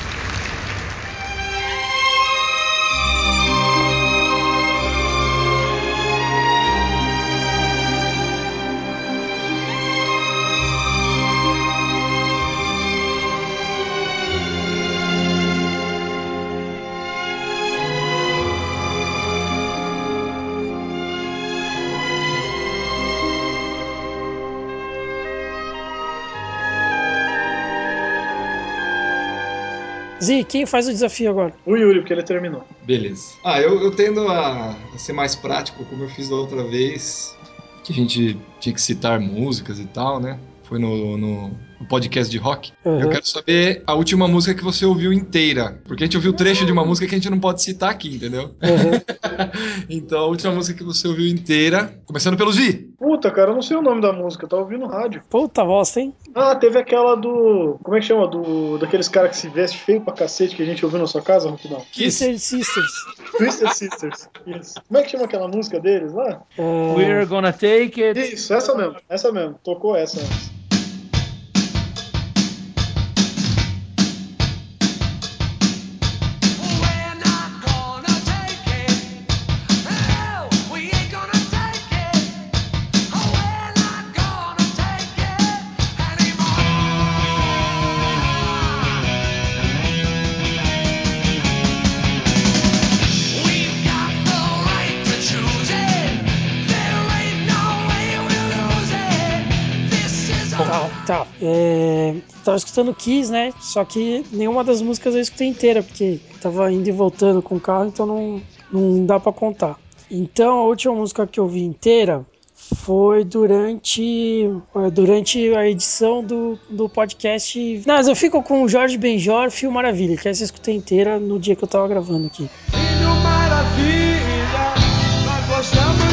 Zi, quem faz o desafio agora? O Yuri, porque ele terminou. Beleza. Ah, eu, eu tendo a, a ser mais prático, como eu fiz da outra vez, que a gente tinha que citar músicas e tal, né? Foi no, no, no podcast de rock. Uhum. Eu quero saber a última música que você ouviu inteira. Porque a gente ouviu trecho de uma música que a gente não pode citar aqui, entendeu? então, a última música que você ouviu inteira, começando pelo G. Puta, cara, eu não sei o nome da música, eu tava ouvindo rádio. Puta bosta, hein? Ah, teve aquela do. Como é que chama? Do, daqueles caras que se vestem feio pra cacete que a gente ouviu na sua casa, Rapidão. Twisted Sisters. Twisted Sisters. Isso. Como é que chama aquela música deles lá? We're gonna take it. Isso, essa mesmo, essa mesmo. Tocou essa antes. Tava escutando Kiss, né? Só que nenhuma das músicas eu escutei inteira, porque tava indo e voltando com o carro, então não, não dá pra contar. Então a última música que eu vi inteira foi durante, é, durante a edição do, do podcast. Mas eu fico com o Jorge Benjor, Fio Maravilha, que essa eu escutei inteira no dia que eu tava gravando aqui. Filho maravilha, nós gostamos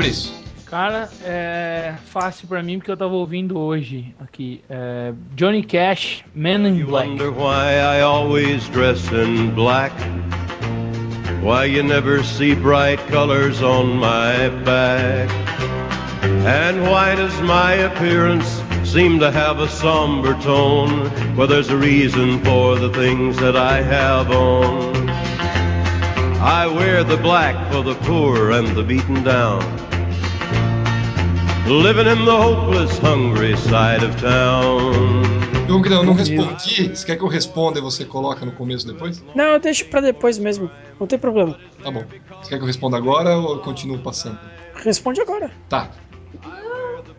Fabrício. Cara, é fácil pra mim porque eu tava ouvindo hoje aqui. é, Johnny Cash, Man in Black. Wonder why I always dress in black. Why you never see bright colors on my back. And why does my appearance seem to have a somber tone? Well, there's a reason for the things that I have on. I wear the black for the poor and the beaten down. Living in the hopeless, hungry side of town. Eu não, não respondi. Você quer que eu responda e você coloca no começo depois? Não, eu deixo pra depois mesmo. Não tem problema. Tá bom. Você quer que eu responda agora ou eu continuo passando? Responde agora. Tá.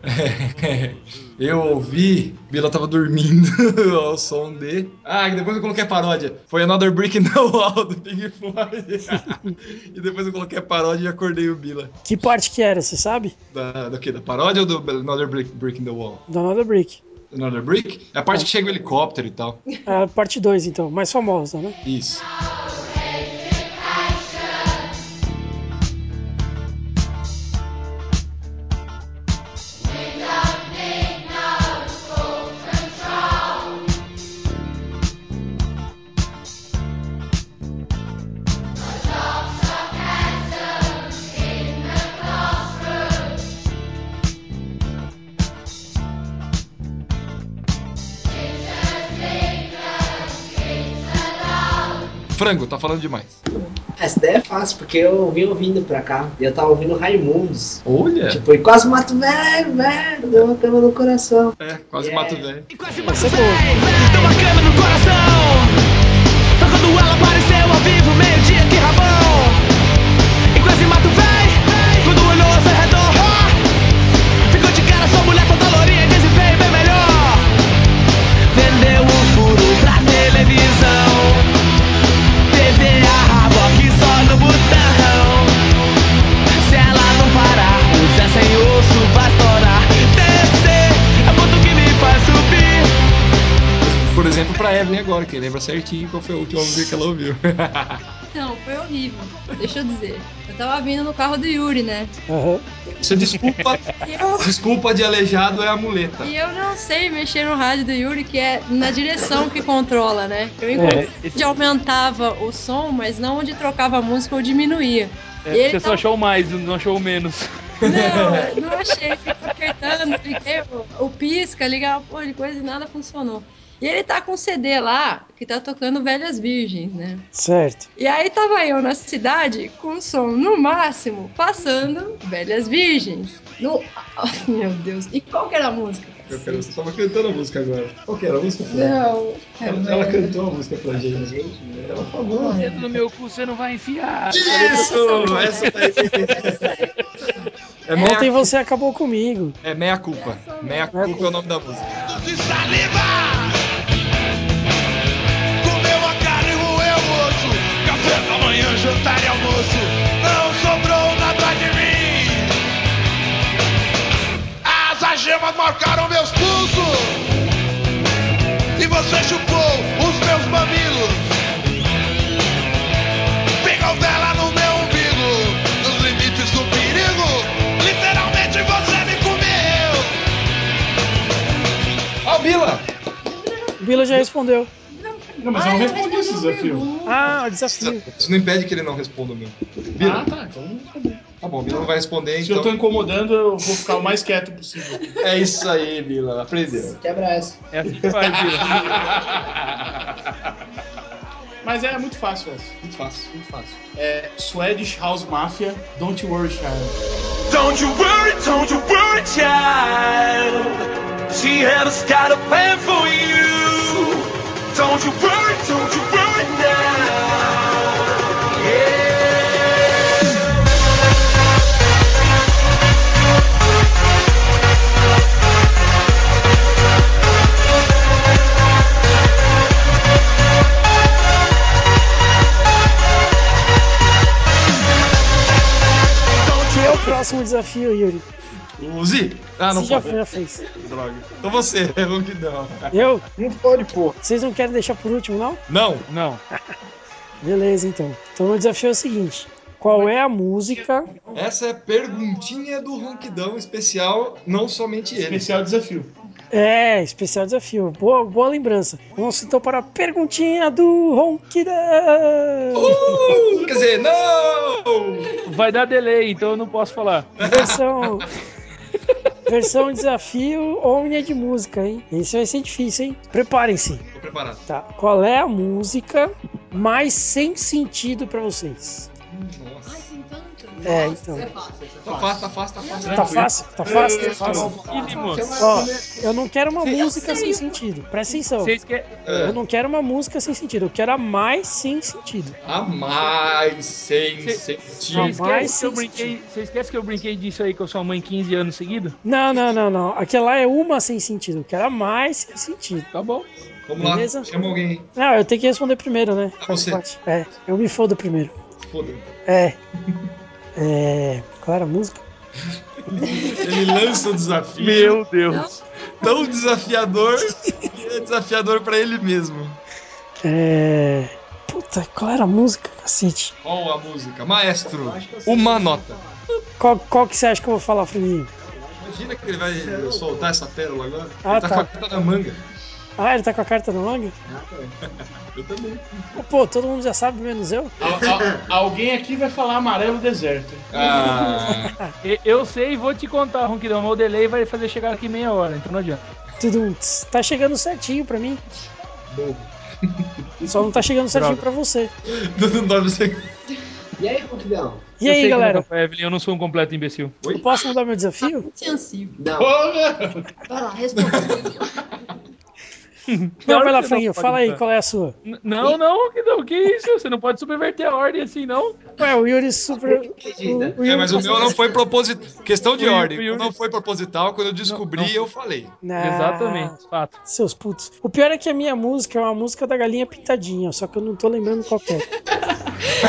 Eu ouvi, Bila tava dormindo ao som de. Ah, e depois eu coloquei a paródia. Foi Another Brick in the Wall do Pink Floyd. e depois eu coloquei a paródia e acordei o Bila. Que parte que era, você sabe? Da, do quê? Da paródia ou do Another Brick, Brick in the Wall? Do Another Brick. Another Brick? É a parte que chega o helicóptero e tal. A parte 2, então. Mais famosa, né? Isso. Frango, tá falando demais. Essa daí é fácil, porque eu vim ouvindo pra cá. E eu tava ouvindo Raimundos. Olha! Tipo, e quase mato velho, velho, deu uma cama no coração. É, quase mato velho. Essa é boa. Deu uma cama no coração. Só quando ela apareceu ao vivo, meio-dia que rabão. Exemplo, pra Evelyn agora, que lembra certinho qual foi a última música que ela ouviu. Não, foi horrível. Deixa eu dizer. Eu tava vindo no carro do Yuri, né? Aham. Você desculpa. desculpa de aleijado é a muleta. E eu não sei mexer no rádio do Yuri, que é na direção que controla, né? Eu inclusive aumentava o som, mas não onde trocava a música ou diminuía. É, E ele você só tava- achou mais, não achou o menos. Não, não achei. Fiquei apertando, liguei o, o pisca, uma porra de coisa e nada funcionou. E ele tá com um CD lá que tá tocando Velhas Virgens, né? Certo. E aí tava eu na cidade com o som no máximo, passando Velhas Virgens. No... Ai, meu Deus. E qual que era a música? Eu quero, você tava cantando a música agora. Qual que era a música? Não. Ela, ela cantou a música pra gente. Ela falou. Dedo no meu cu você não vai enfiar. Isso! Essa daí. É meia, Ontem você acabou comigo. é meia culpa. Meia culpa é o nome da música. de saliva. Café da manhã, jantar e almoço. Não sobrou nada de mim. As algemas marcaram meus pulsos. E você chupou os meus mamilos. Pegou vela no meu umbigo. Nos limites do perigo. Literalmente você me comeu. Ó, Bila! O Bila já respondeu. Não, mas eu não respondi esse desafio. Ah, desafio. Isso não impede que ele não responda o meu. Bila. Ah, tá. Então, Tá bom, Bila não vai responder, se eu tô então. incomodando, eu vou ficar o mais quieto possível. É isso aí, Bila. Aprendeu. Quebra essa. É assim que faz, Bila. Mas é muito fácil essa. Muito fácil. Muito fácil. É Swedish House Mafia, Don't You Worry Child. Don't you worry, don't you worry, child. She has got a plan for you. Don't you worry, é próximo desafio, Yuri? O Zi? Ah, não Você já, pode. já fez. Droga. Então você, vamos que não. Eu? Não pode pôr. Vocês não querem deixar por último, não? Não. Não. Beleza, então. Então o desafio é o seguinte: Qual é a música? Essa é perguntinha do Ronquidão especial, não somente ele. Especial desafio. É, especial desafio. Boa, boa lembrança. Vamos então para a perguntinha do Ronquidão. Uh, quer dizer, não! Vai dar delay, então eu não posso falar. Versão. Versão desafio Omnia de música, hein? Esse vai ser difícil, hein? Preparem-se. Tô preparado. Tá. Qual é a música mais sem sentido pra vocês? Nossa. É, então. Tá fácil, tá fácil, tá fácil. Tá fácil? Tá fácil? Tá fácil? Mínimo. Ó, eu não quero uma música sem sentido. Presta atenção. Querem. Eu não quero uma música sem sentido. Eu quero a mais sem sentido. A mais sem A sentido. mais que eu sem brinquei, vocês esquecem que eu brinquei disso aí com a sua mãe 15 anos seguidos? Não, não, não, não. Aquela lá é uma sem sentido. Eu quero a mais sem sentido. Tá bom. Vamos lá, Beleza? chama alguém aí. Não, eu tenho que responder primeiro, né? Ah, você. É, eu me fodo primeiro. Foda. É. É. Qual era a música? Ele lança o desafio. Meu Deus. Tão desafiador que é desafiador pra ele mesmo. É. Puta, qual era a música, cacete? Qual a música? Maestro, uma nota. Qual, qual que você acha que eu vou falar, Franguinho? Imagina que ele vai soltar essa pérola agora. Ah, ele tá, tá. com a carta na manga. Ah, ele tá com a carta na manga? Eu também. Pô, todo mundo já sabe, menos eu. Al- al- alguém aqui vai falar amarelo deserto. Ah, E- Eu sei e vou te contar, Ronquidão, mas o delay vai fazer chegar aqui meia hora, então não adianta. Tudo tá chegando certinho pra mim. Só não tá chegando certinho pra você. não dá pra você. E aí, Ronquidão? E eu aí, sei galera? Que não, Evelyn, eu não sou um completo imbecil. Eu posso mudar meu desafio? Sensível. Não. Vai lá, responde. Não, Claro vai lá, que não Franguinho, fala aí qual é a sua. Não, não, Ronquidão, que isso? Você não pode subverter a ordem assim, não. Ué, o Yuri super. O, o É, Yuri mas o meu não foi proposital. Questão de ordem. o Yuri- Não foi proposital. Quando eu descobri, eu falei. Não, Exatamente, fato. Seus putos. O pior é que a minha música é uma música da galinha pintadinha, só que eu não tô lembrando qual que é.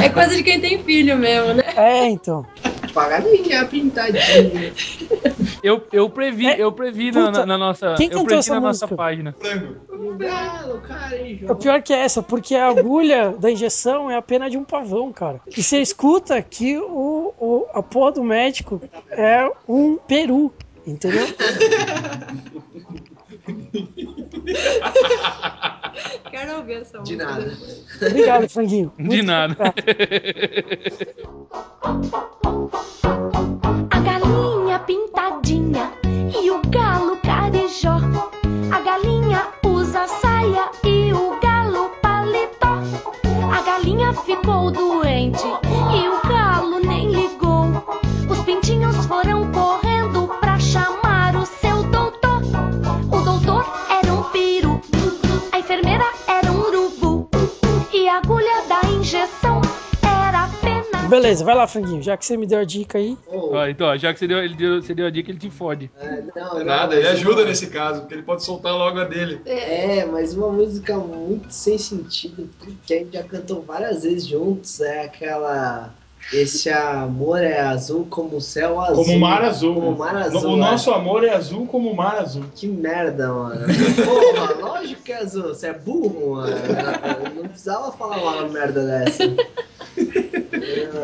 É coisa de quem tem filho mesmo, né? É, então. Paganinha pintadinha. Eu, eu previ, eu previ na, É, Puta, na- na nossa. quem eu previ essa na música? nossa página. Cara, hein, O pior que é essa, porque a agulha da injeção é a pena de um pavão, cara. E você escuta que o, o, a porra do médico é um peru, entendeu? Quero ouvir essa De música nada. depois. Obrigado, Franguinho. De nada. A galinha pintadinha e o galo carijó. A galinha usa saia e o galo paletó. A galinha ficou doente e o Beleza, vai lá, Franguinho. Já que você me deu a dica aí. Ô, Ó, então, já que você deu, ele deu, você deu a dica, ele te fode. é, não, É não, nada, ele ajuda nesse caso, porque ele pode soltar logo a dele. É, mas uma música muito sem sentido, que a gente já cantou várias vezes juntos, é aquela. Esse amor é azul como o céu azul. Como o mar azul. Como o mar azul. o é. nosso amor é azul como o mar azul. Que merda, mano. Porra, lógico que é azul. Você é burro, mano. Eu não precisava falar uma merda dessa.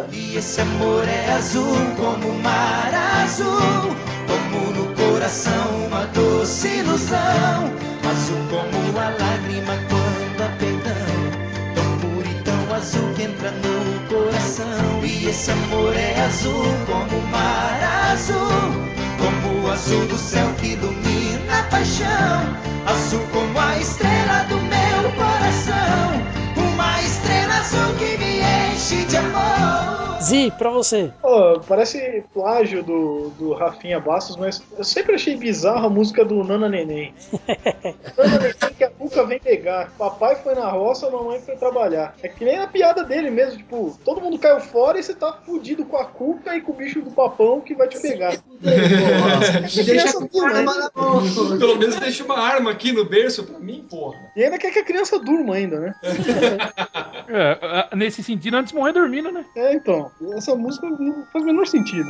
E esse amor é azul como o mar azul, como no coração uma doce ilusão, azul como a lágrima quando há perdão, tão puro e tão azul que entra no coração. E esse amor é azul como o mar azul, como o azul do céu que ilumina a paixão, azul como a estrela do meu coração. Uma estrela azul que me enche de amor. Zi, pra você. Pô, parece plágio do, do Rafinha Bastos, mas eu sempre achei bizarro a música do Nana Neném. Nana Neném que a Cuca vem pegar. Papai foi na roça, a mamãe foi trabalhar. É que nem a piada dele mesmo, tipo, todo mundo caiu fora e você tá fudido com a Cuca e com o bicho do papão que vai te pegar. Deixa arma na mão. Pelo menos deixa uma arma aqui no berço pra mim, porra. E ainda quer que a criança durma ainda, né? É, nesse sentido, antes de morrer dormindo, né? É, então. Essa música não faz o menor sentido.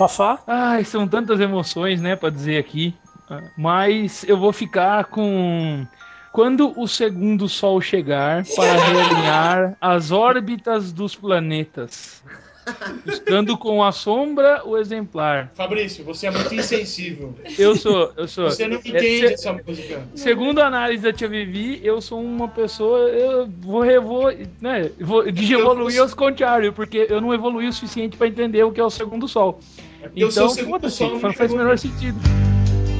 Fafá? Ai, são tantas emoções, né, pra dizer aqui. Mas eu vou ficar com. Quando o segundo sol chegar para realinhar as órbitas dos planetas, buscando com a sombra o exemplar. Fabrício, você é muito insensível. Eu sou, eu sou. Você não É, entende se- essa música. Segundo a análise da Tia Vivi, eu sou uma pessoa. Eu vou, revou, né, vou de evoluir aos contrários, porque eu não evoluí o suficiente pra entender o que é o segundo sol. Eu sou Então, o segundo foda-se, sol, não não faz o menor sentido.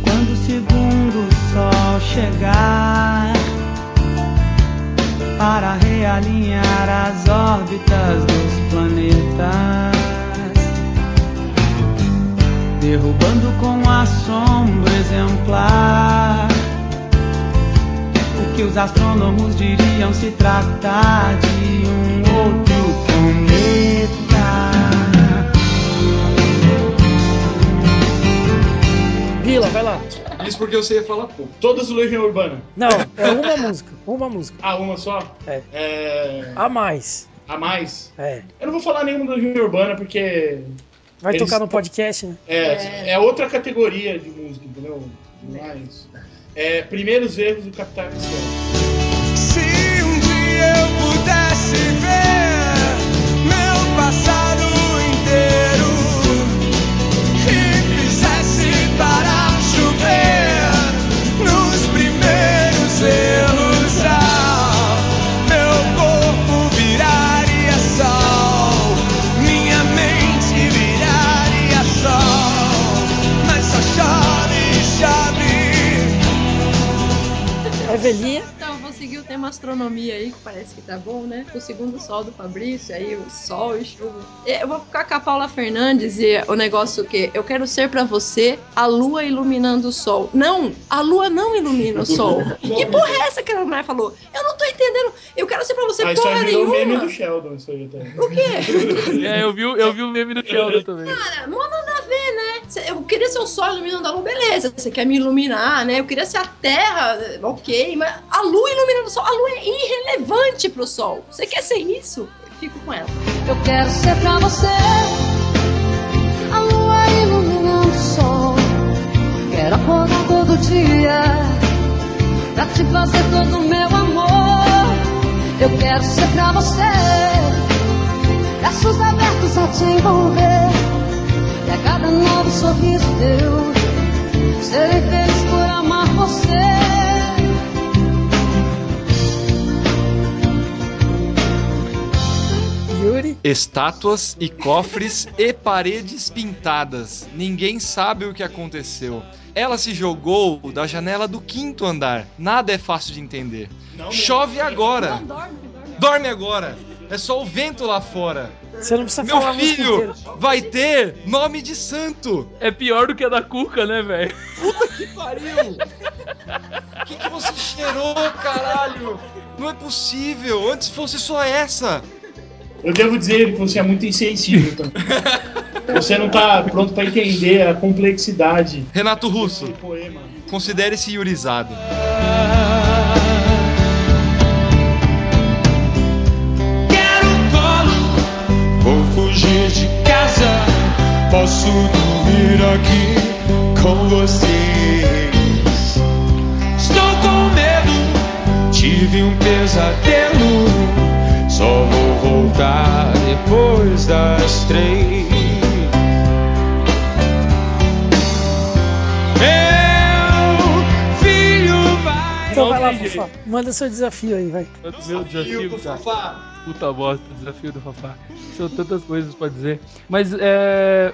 Quando o segundo sol chegar para realinhar as órbitas dos planetas, derrubando com a sombra exemplar o que os astrônomos diriam se tratar de um outro Vila, vai lá. Isso porque você ia falar pouco. Todas do Legião Urbana. Não, é uma música. Uma música. Ah, uma só? É. É... A mais. A mais? É. Eu não vou falar nenhuma do Legião Urbana porque. Vai eles- tocar no podcast, né? É, é outra categoria de música, entendeu? Mas. É, primeiros erros do Capitão Inicial. Se um dia eu pudesse É. Então, eu vou seguir o tema astronomia aí, que parece que tá bom, né? O segundo sol do Fabrício, aí o sol e chuva. Eu vou ficar com a Paula Fernandes e o negócio que eu quero ser pra você a lua iluminando o sol. Não, a lua não ilumina o sol. que porra é essa que a mulher falou? Eu não tô entendendo. Eu quero ser pra você Ah, porra virou o meme nenhuma. do Sheldon, isso aí até. O quê? É, eu vi, o- eu vi o meme do Sheldon também. Cara, mó nada a ver, né? Cê- Eu queria ser o sol iluminando a lua, beleza. Você quer me iluminar, né? Eu queria ser a terra, ok. Mas a lua iluminando o sol, a lua é irrelevante pro sol. Você quer ser isso? Eu fico com ela. Eu quero ser pra você a lua iluminando o sol. Quero acordar todo dia pra te fazer todo o meu amor. Eu quero ser pra você braços abertos a te envolver. E a cada novo sorriso teu, serei feliz por amar você. Yuri. Estátuas e cofres e paredes pintadas. Ninguém sabe o que aconteceu. Ela se jogou da janela do quinto andar. Nada é fácil de entender. Chove agora. Dorme agora. É só o vento lá fora. Você não precisa Meu falar filho vai ter nome de santo. É pior do que a da Cuca, né, velho? Puta que pariu! O que, que você cheirou, caralho? Não é possível. Antes fosse só essa. Eu devo dizer que você é muito insensível também. Você não tá pronto pra entender a complexidade. Renato Russo, considere-se iurizado. Posso dormir aqui com vocês. Estou com medo, tive um pesadelo. Só vou voltar depois das três. Então vai lá. Manda seu desafio aí, vai. Meu desafio, cara. Puta bosta, desafio do Fafá. São tantas coisas pra dizer. Mas é.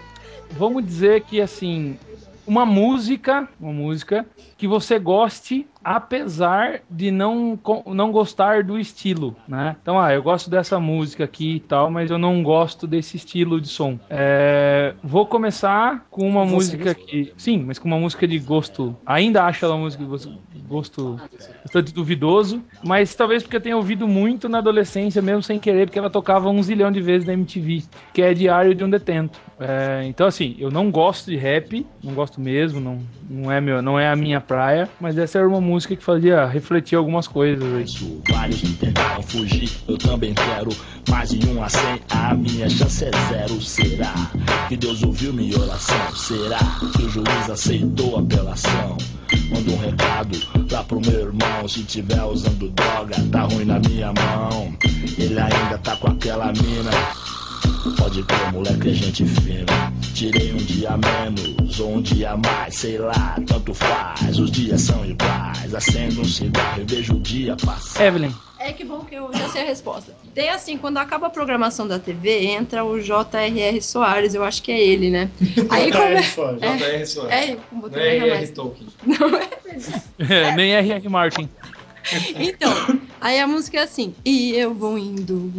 Vamos dizer que assim. Uma música, uma música que você goste, apesar de não, não gostar do estilo, né? Então, ah, eu gosto dessa música aqui e tal, mas eu não gosto desse estilo de som. É, vou começar com uma Você música que, sim, mas com uma música de gosto. Ainda acho ela uma música de gosto, gosto bastante duvidoso, mas talvez porque eu tenha ouvido muito na adolescência, mesmo sem querer, porque ela tocava um zilhão de vezes na MTV, que é Diário de um Detento. É, então, assim, eu não gosto de rap, não gosto mesmo, não, não, é meu, não é a minha praia, mas essa era uma música música que fazia refletir algumas coisas aí. Vários tentaram fugir, eu também quero. Mais de um a cem, a minha chance é zero. Será que Deus ouviu minha oração? Será que o juiz aceitou a apelação? Manda um recado lá pro meu irmão. Se tiver usando droga, tá ruim na minha mão. Ele ainda tá com aquela mina. Pode crer, moleque, é gente fina. Tirei um dia menos ou um dia mais, sei lá, tanto faz. Os dias são iguais. Acendo um cigarro e vejo o dia passar. Evelyn. É que bom que eu já sei a resposta. Tem assim, quando acaba a programação da TV, entra o J.R.R. Soares, eu acho que é ele, né? Aí come- Soares. É, J.R. Soares. É, Não é R.R. mais. Tolkien. Não é É, nem R.R. Martin. Então, aí a música é assim. E eu vou indo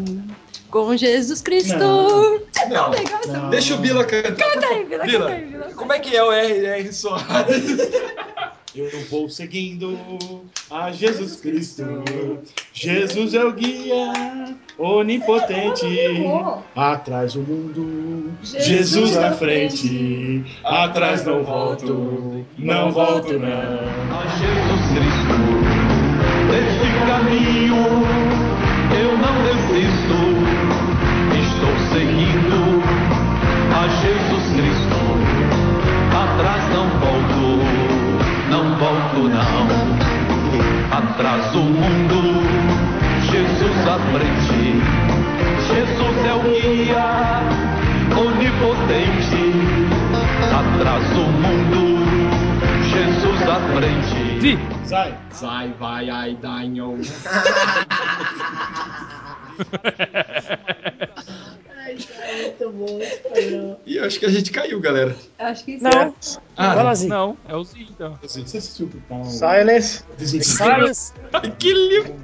com Jesus Cristo. Não. É tão Não. legal essa música. Deixa o Bila cantar. Canta aí, Bila, Bila, canta aí, Bila. como é que é o R.R. Soares? Eu vou seguindo a Jesus Cristo. Jesus é o guia onipotente. Atrás o mundo, Jesus à frente. Atrás não volto, não volto não. A Jesus Cristo, neste caminho eu não desisto, estou seguindo a Jesus Cristo, atrás não volto, não volto não. Atrás o mundo, Jesus à frente, Jesus é o guia onipotente, atrás o mundo, Jesus à frente. Sai. Sai, vai, ai, danho. Muito bom esse programa. E eu acho que a gente caiu, galera. Acho que Não. Ah, Vai lá, Zi. Não, é o Z então. Você assistiu pro pau. Silence. Silence. que lindo.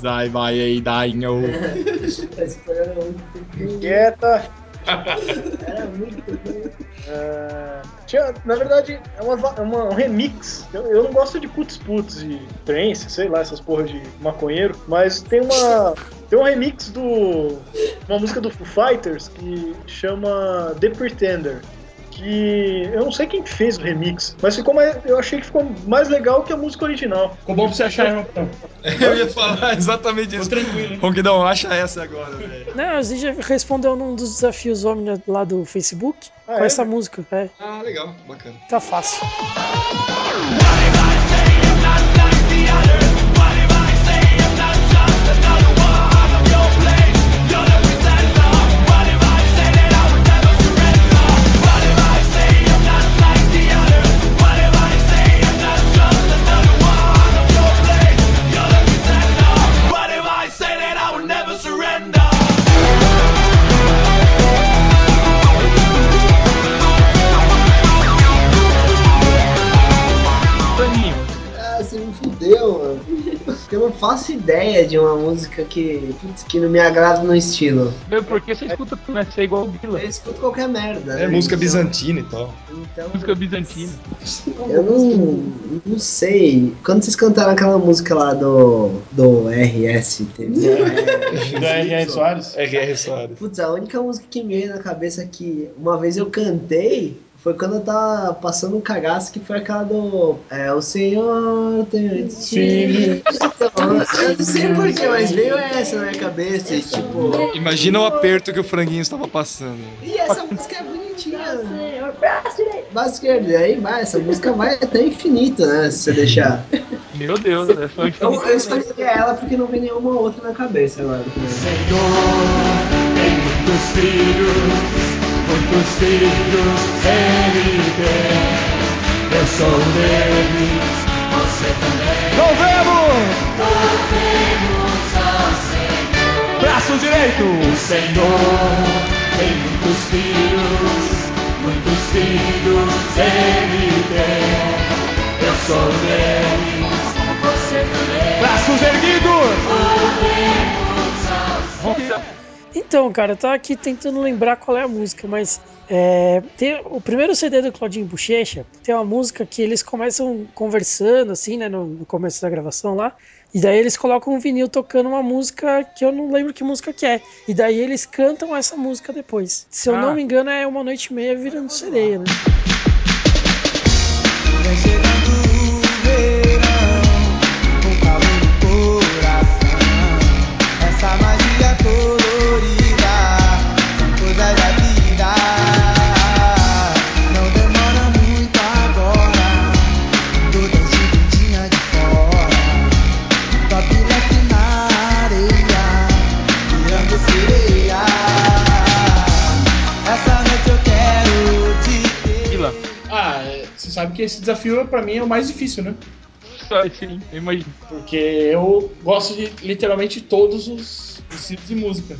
Sai, vai, ai, danho. Esse programa é muito Quieta. Era muito. É, tinha, na verdade, é, uma, é uma- um remix. Eu, eu não gosto de putz putz e trance, sei lá, essas porra de maconheiro, mas tem uma. Tem um remix do. Uma música do Foo Fighters que chama The Pretender. Que eu não sei quem fez o remix, mas ficou mais, eu achei que ficou mais legal que a música original. Ficou bom pra você achar, irmão. Eu ia falar exatamente isso. tranquilo, hein? Ronquidão, acha essa agora, velho. Não, a já respondeu num dos desafios Omnia lá do Facebook Ah, com é? essa música. É, Ah, legal, bacana. tá fácil. Eu não faço ideia de uma música que, putz, que não me agrada no estilo. Meu, por que você escuta né? Você é igual o Bila? Eu escuto qualquer merda. É né? música Então- bizantina e tal. Então, Música bizantina. eu não, não sei. Quando vocês cantaram aquela música lá do, do RST. Do R.R. Soares? R.R. Soares. Putz, a única música que me veio na cabeça que uma vez eu cantei foi quando eu tava passando um cagaço, que foi aquela do. É, o Senhor tem. Sim. Eu não sei porquê, mas veio essa na minha cabeça. E tipo. Imagina o aperto que o franguinho estava passando. E essa música é bonitinha. Senhor, braço esquerdo. E aí vai, essa música vai até infinito, né? Se você deixar. Meu Deus, é só Eu, eu escolhi ela porque não vem nenhuma outra na cabeça agora. Tem muitos filhos, muitos filhos ele tem. Eu sou deles, você também. Louvemos! Louvemos ao Senhor. Braço direito! O Senhor tem muitos filhos, muitos filhos ele tem. Eu sou deles, você também. Braços erguidos! Louvemos ao Senhor. Então, cara, eu tava aqui tentando lembrar qual é a música, mas é, tem o primeiro CD do Claudinho Bochecha tem uma música que eles começam conversando, assim, né, no, no começo da gravação lá, e daí eles colocam um vinil tocando uma música que eu não lembro que música que é, e daí eles cantam essa música depois. Se eu Ah. não me engano, é Uma Noite e Meia virando sereia, né? Sabe que esse desafio pra mim é o mais difícil, né? Sim, eu imagino. Porque eu gosto de literalmente todos os estilos de música.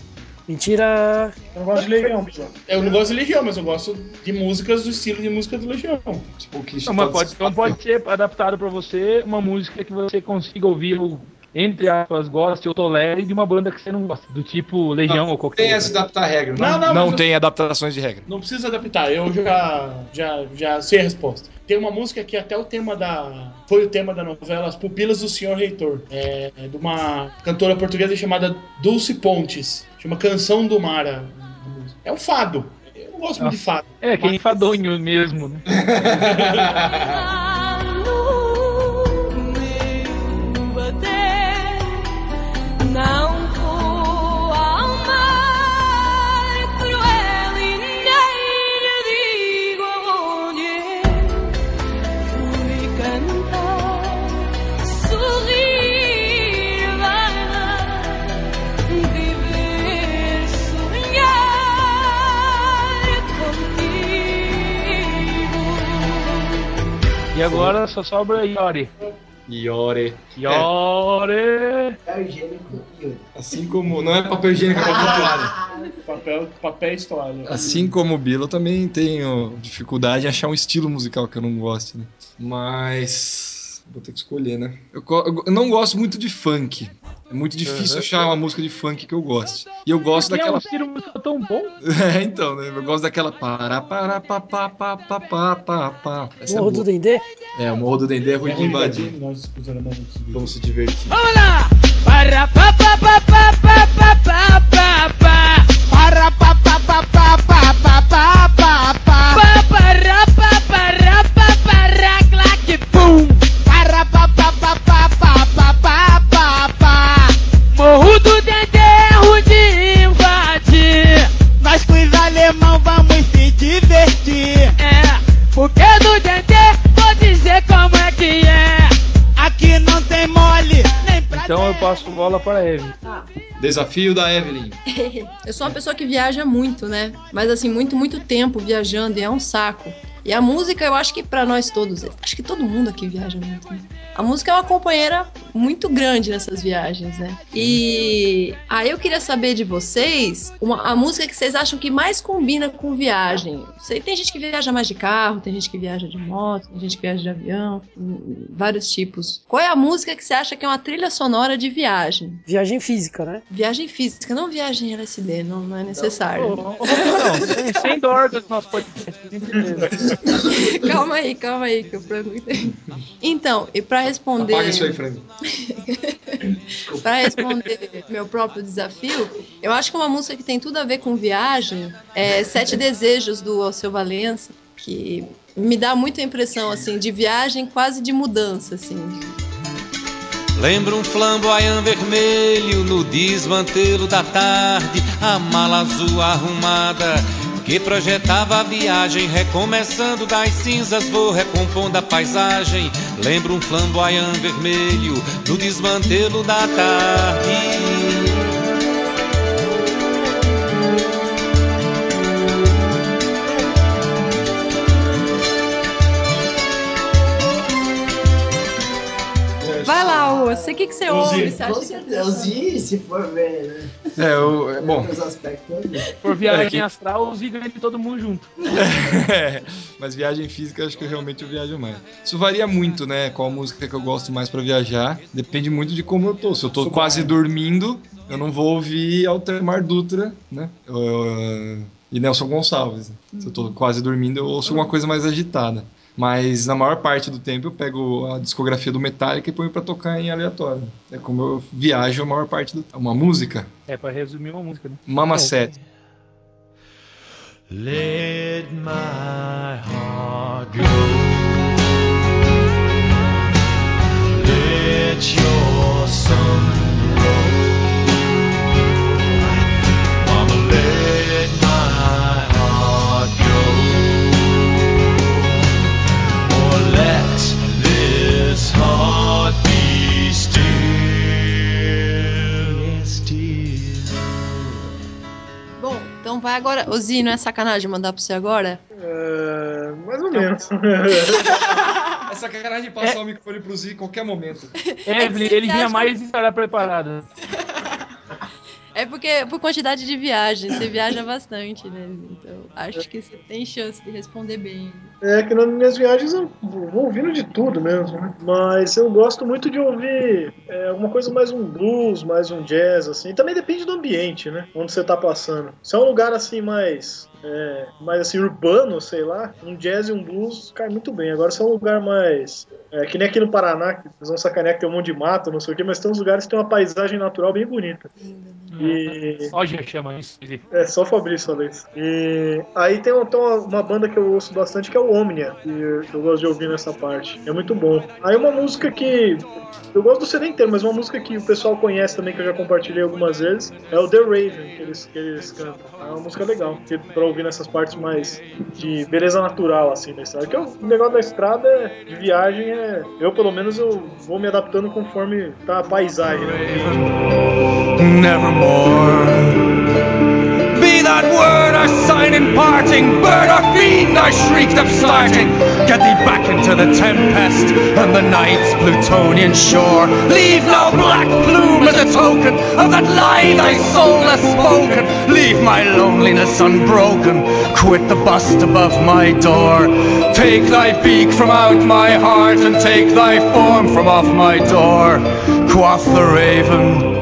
Mentira. Eu não gosto de Legião. Eu não gosto de Legião, mas eu gosto de músicas do estilo de música do Legião. Tipo, que Não, mas pode, então pode ser adaptado pra você uma música que você consiga ouvir, o- entre aspas, goste ou tolere de uma banda que você não gosta. Do tipo Legião ou qualquer Tem outra. essa de adaptar a regra. Não, não, não eu- tem adaptações de regra. Não precisa adaptar, eu já, já, já sei a resposta. Tem uma música que até o tema da. Foi o tema da novela As Pupilas do Senhor Reitor. É, é de uma cantora portuguesa chamada Dulce Pontes. Chama Canção do Mar. a- a música. É um fado. Eu não gosto muito de fado. É, que é enfadonho mesmo, né? E agora só sobra Yori. Iore. Yori. Papel higiênico e. Assim como. Não é papel higiênico, é papel toalha. Papel, papel toalha. Assim como o Bilo, eu também tenho dificuldade em achar um estilo musical que eu não gosto, né? Mas. Vou ter que escolher, né? Eu, eu não gosto muito de funk. É muito difícil Uhum. achar uma música de funk que eu goste. E eu gosto Porque é um daquela. musical tão bom. É, então, né? Eu gosto daquela. Para, para, pa, pa, pa, pa, pa, pa, pa. É Morro do boa. Dendê? É, o Morro do Dendê é ruim de invadir. Vamos se divertir. Vamos lá! Para pa pa pa pa pa bola para Eve. Desafio da Evelyn. Eu sou uma pessoa que viaja muito, né? Mas assim, muito, muito tempo viajando e é um saco. E a música, eu acho que pra nós todos, acho que todo mundo aqui viaja muito. Né? A música é uma companheira muito grande nessas viagens, né? E aí eu queria saber de vocês uma, a música que vocês acham que mais combina com viagem. Sei, tem gente que viaja mais de carro, tem gente que viaja de moto, tem gente que viaja de avião, hum, vários tipos. Qual é a música que você acha que é uma trilha sonora de viagem? Viagem física, né? Viagem física, não viagem LSD, não, não é necessário. Não, sem, sem dorgas no nosso podcast. calma aí, calma aí, que eu perguntei. Então, e pra responder. Apaga isso aí, Frango. Pra responder meu próprio desafio, eu acho que uma música que tem tudo a ver com viagem é Sete Desejos do Alceu Valença, que me dá muita impressão assim de viagem, quase de mudança assim. Lembra um flamboyant vermelho no desmantelo da tarde, a mala azul arrumada que projetava a viagem, recomeçando das cinzas, vou recompondo a paisagem. Lembra um flamboyant vermelho no desmantelo da tarde. Vai lá, você o que, que você ouve? Você Com que certeza, Ozzy, se for ver, né? É, eu, é, bom. Os aspectos ali. Por viagem É, que- astral, os ganha de todo mundo junto. É, mas viagem física acho que realmente eu viajo mais. Isso varia muito, né? Qual música que eu gosto mais pra viajar. Depende muito de como eu tô. Se eu tô quase dormindo, eu não vou ouvir Altemar Dutra, né? Eu- eu- e Nelson Gonçalves. Se eu tô quase dormindo, eu ouço alguma coisa mais agitada. Mas na maior parte do tempo eu pego a discografia do Metallica e ponho pra tocar em aleatório. É como eu viajo a maior parte do Uma música, É, pra resumir uma música, né? Mama Set. Let my heart go. Let your sun então vai agora. Ô, Zi, não é sacanagem mandar pra você agora? É, mais ou menos. É sacanagem passar o microfone pro Zi em qualquer momento. É, ele, ele vinha mais estará preparado. É porque por quantidade de viagem, você viaja bastante, né? Então acho que você tem chance de responder bem. É que nas minhas viagens eu vou ouvindo de tudo mesmo, né? Mas eu gosto muito de ouvir é, alguma coisa mais um blues, mais um jazz, assim. Também depende do ambiente, né? Onde você tá passando. Se é um lugar assim mais. É, mais assim, urbano, sei lá, um jazz e um blues cai muito bem. Agora, se é um lugar mais. É, que nem aqui no Paraná, que eles vão sacanear que tem um monte de mato, não sei o quê, mas tem uns lugares que tem uma paisagem natural bem bonita. E. Soja chama isso. É, só o Fabrício falou isso. E aí tem, tem uma, uma banda que eu ouço bastante que é o Omnia, que eu, eu gosto de ouvir nessa parte. É muito bom. Aí uma música que. Eu gosto do CD inteiro, mas uma música que o pessoal conhece também, que eu já compartilhei algumas vezes, é o The Raven, que eles, que eles cantam. É uma música legal, que, pra ouvir nessas partes mais de beleza natural, assim, da estrada. Porque o negócio da estrada, é- de viagem, é. Eu, pelo menos, eu vou me adaptando conforme tá a paisagem, né? Nevermore. Be that word or sign in parting, bird or fiend, I shrieked of starting. Get thee back into the tempest and the night's Plutonian shore. Leave no black plume as a token of that lie thy soul has spoken. Leave my loneliness unbroken. Quit the bust above my door. Take thy beak from out my heart and take thy form from off my door. Quoth the raven.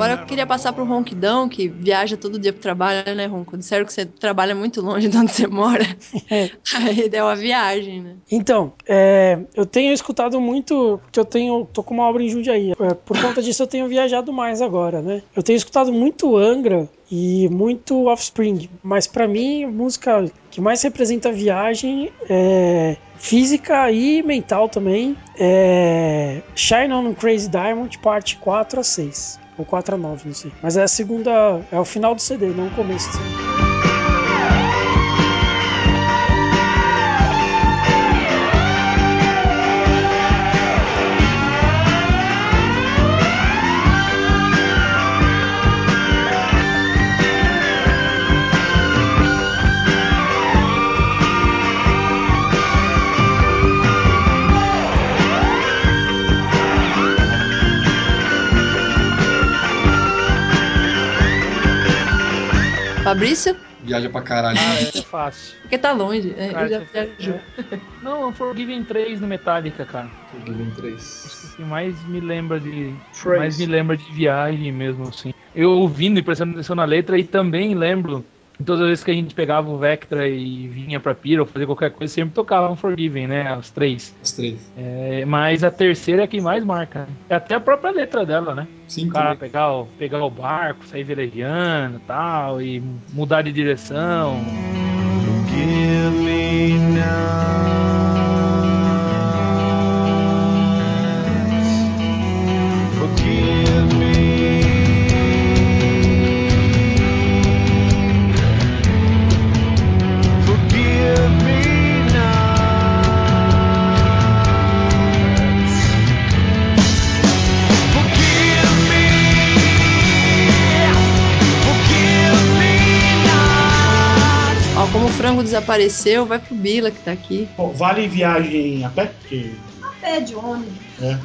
Agora eu queria passar pro Ronquidão, que viaja todo dia pro trabalho, né, Ronco? Disseram que você trabalha muito longe de onde você mora. Aí deu uma viagem, né? Então, é, eu tenho escutado muito, porque eu tenho, tô com uma obra em Jundiaí. É, por conta disso eu tenho viajado mais agora, né? Eu tenho escutado muito Angra e muito Offspring, mas pra mim a música que mais representa a viagem é física e mental também é Shine on Crazy Diamond, parte 4 a 6. Ou 4 a 9, não sei. Mas é a segunda. É o final do CD, não o começo do CD. Fabrício? Viaja pra caralho. Ah, é fácil. Porque tá longe. É, Cara, ele já viajou. Não, Forgiven 3 no Metallica, cara. Forgiven 3. O que mais me lembra de. Phrase. Mais me lembra de viagem mesmo, assim. Eu ouvindo e prestando atenção na letra e também lembro. Todas as vezes que a gente pegava o Vectra e vinha pra Pira ou fazer qualquer coisa, sempre tocava um Forgiven, né? Os três. Os três. É, mas a terceira é a que mais marca. né? É até a própria letra dela, né? Sim, o cara também. pegar o, pegar o barco, sair velejando e tal, e mudar de direção. Give me nights. Desapareceu, vai pro Bila que tá aqui. Bom, vale viagem a pé? Porque, Pé de ônibus. é.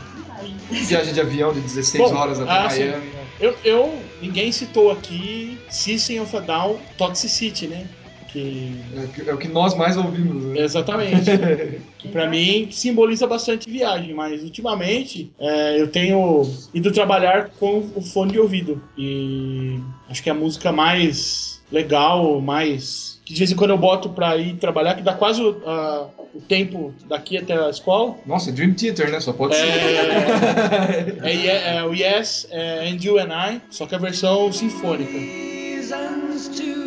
Viagem de avião de 16 Bom, horas até ah. Miami. Eu, eu, ninguém citou aqui System of a Down, Toxicity, né? Que... É o que- É o que nós mais ouvimos. Né? Exatamente. que pra mim simboliza bastante viagem, mas ultimamente é, eu tenho ido trabalhar com o fone de ouvido. E acho que é a música mais legal, mais. Que de vez em quando eu boto pra ir trabalhar, que dá quase o, a- o tempo daqui até a escola. Nossa, Dream Theater, né? Só pode ser. É, é, Ye- é o Yes é, and You and I, só que a versão sinfônica. reasons to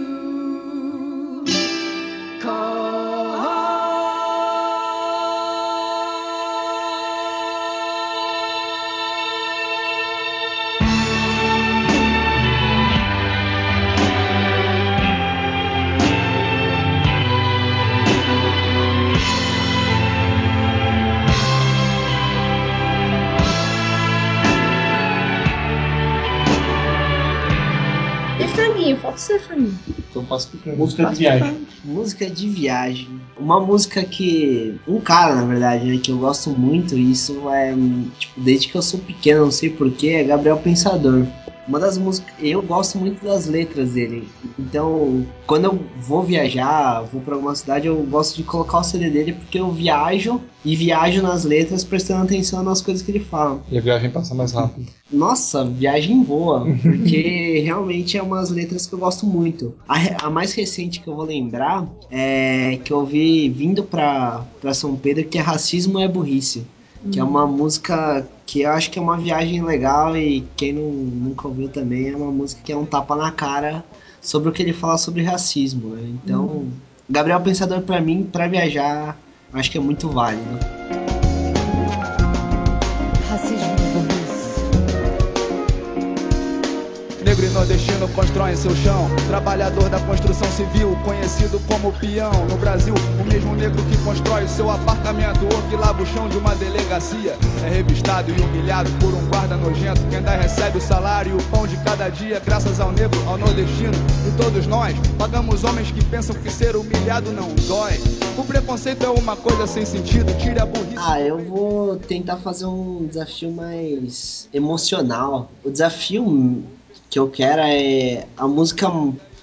passo pro Frango. Música de viagem. Música de viagem. Uma música que. Um cara, na verdade, né, que eu gosto muito, e isso é. Tipo, desde que eu sou pequeno, não sei porquê, é Gabriel Pensador. Uma das músicas. Eu gosto muito das letras dele. Então, quando eu vou viajar, vou pra alguma cidade, eu gosto de colocar o CD dele porque eu viajo e viajo nas letras prestando atenção nas coisas que ele fala. E a viagem passa mais rápido. Nossa, viagem boa, porque realmente é umas letras que eu gosto muito. A, a mais recente que eu vou lembrar é que eu vi vindo pra, pra São Pedro, que é Racismo é Burrice. Que é uma música que eu acho que é uma viagem legal e quem não, nunca ouviu também é uma música que é um tapa na cara sobre o que ele fala sobre racismo, né? Então, Gabriel Pensador pra mim, pra viajar, acho que é muito válido. Racismo nordestino constroem seu chão. Trabalhador da construção civil, conhecido como peão. No Brasil, o mesmo negro que constrói seu apartamento, ou que lava o chão de uma delegacia. É revistado e humilhado por um guarda nojento. Que ainda recebe o salário e o pão de cada dia, graças ao negro, ao nordestino. E todos nós pagamos homens que pensam que ser humilhado não dói. O preconceito é uma coisa sem sentido, tire a burrice. Ah, eu vou tentar fazer um desafio mais emocional. O desafio que eu quero é a música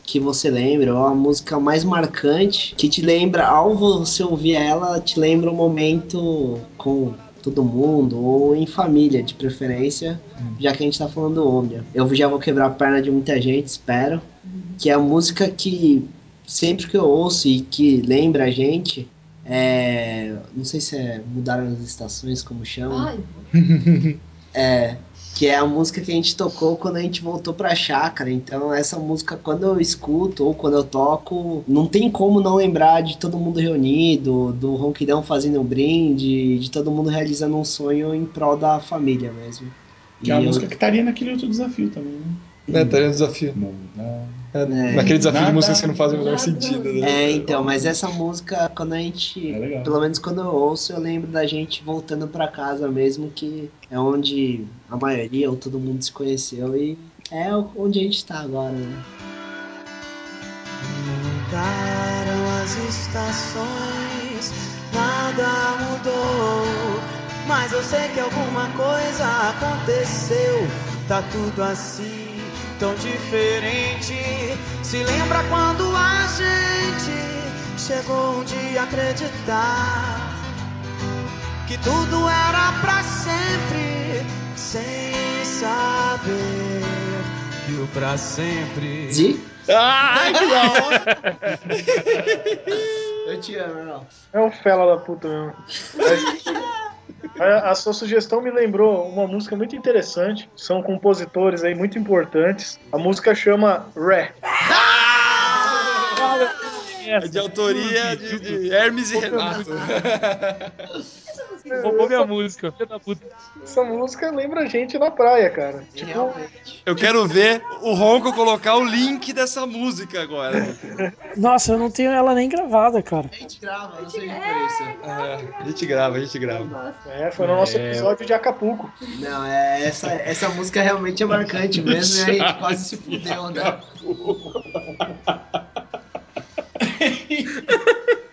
que você lembra, ou a música mais marcante, que te lembra, ao você ouvir ela, te lembra um momento com todo mundo, ou em família, de preferência, já que a gente tá falando do Omnia. Eu já vou quebrar a perna de muita gente, espero. Que é a música que sempre que eu ouço e que lembra a gente, é. Não sei se é mudaram as estações, como chama. Ai, É, que é a música que a gente tocou quando a gente voltou pra chácara. Então, essa música, quando eu escuto ou quando eu toco, não tem como não lembrar de todo mundo reunido, do Ronquidão fazendo um brinde, de todo mundo realizando um sonho em prol da família mesmo. Que é a E eu- música que estaria naquele outro desafio também, né? É, tá no desafio. É, É. Naquele desafio de Nada, músicas que não fazem o menor sentido, né? É, então, mas essa música, quando a gente. É pelo menos quando eu ouço, eu lembro da gente voltando pra casa mesmo, que é onde a maioria ou todo mundo se conheceu e é onde a gente tá agora, né? Mudaram as estações, nada mudou. Mas eu sei que alguma coisa aconteceu. Tá tudo assim, tão diferente. Se lembra quando a gente chegou um dia a acreditar que tudo era pra sempre, sem saber que o pra sempre. Zi? Ai, que da hora! Eu te amo, irmão. É um fela da puta mesmo. Mas, a, a sua sugestão me lembrou uma música muito interessante. São compositores aí muito importantes. A música chama Ré. É de autoria de, de Hermes e Renato. Roubou minha música, filho da puta. Essa música lembra a gente na praia, cara. Tipo, Eu quero ver o Ronco colocar o link dessa música agora. Nossa, eu não tenho ela nem gravada, cara. A gente grava, não seja por isso. É, a gente grava, a gente grava. é, foi no nosso É. episódio de Acapulco. Não, é, essa, essa música realmente é marcante mesmo e a gente quase se fudeu, né?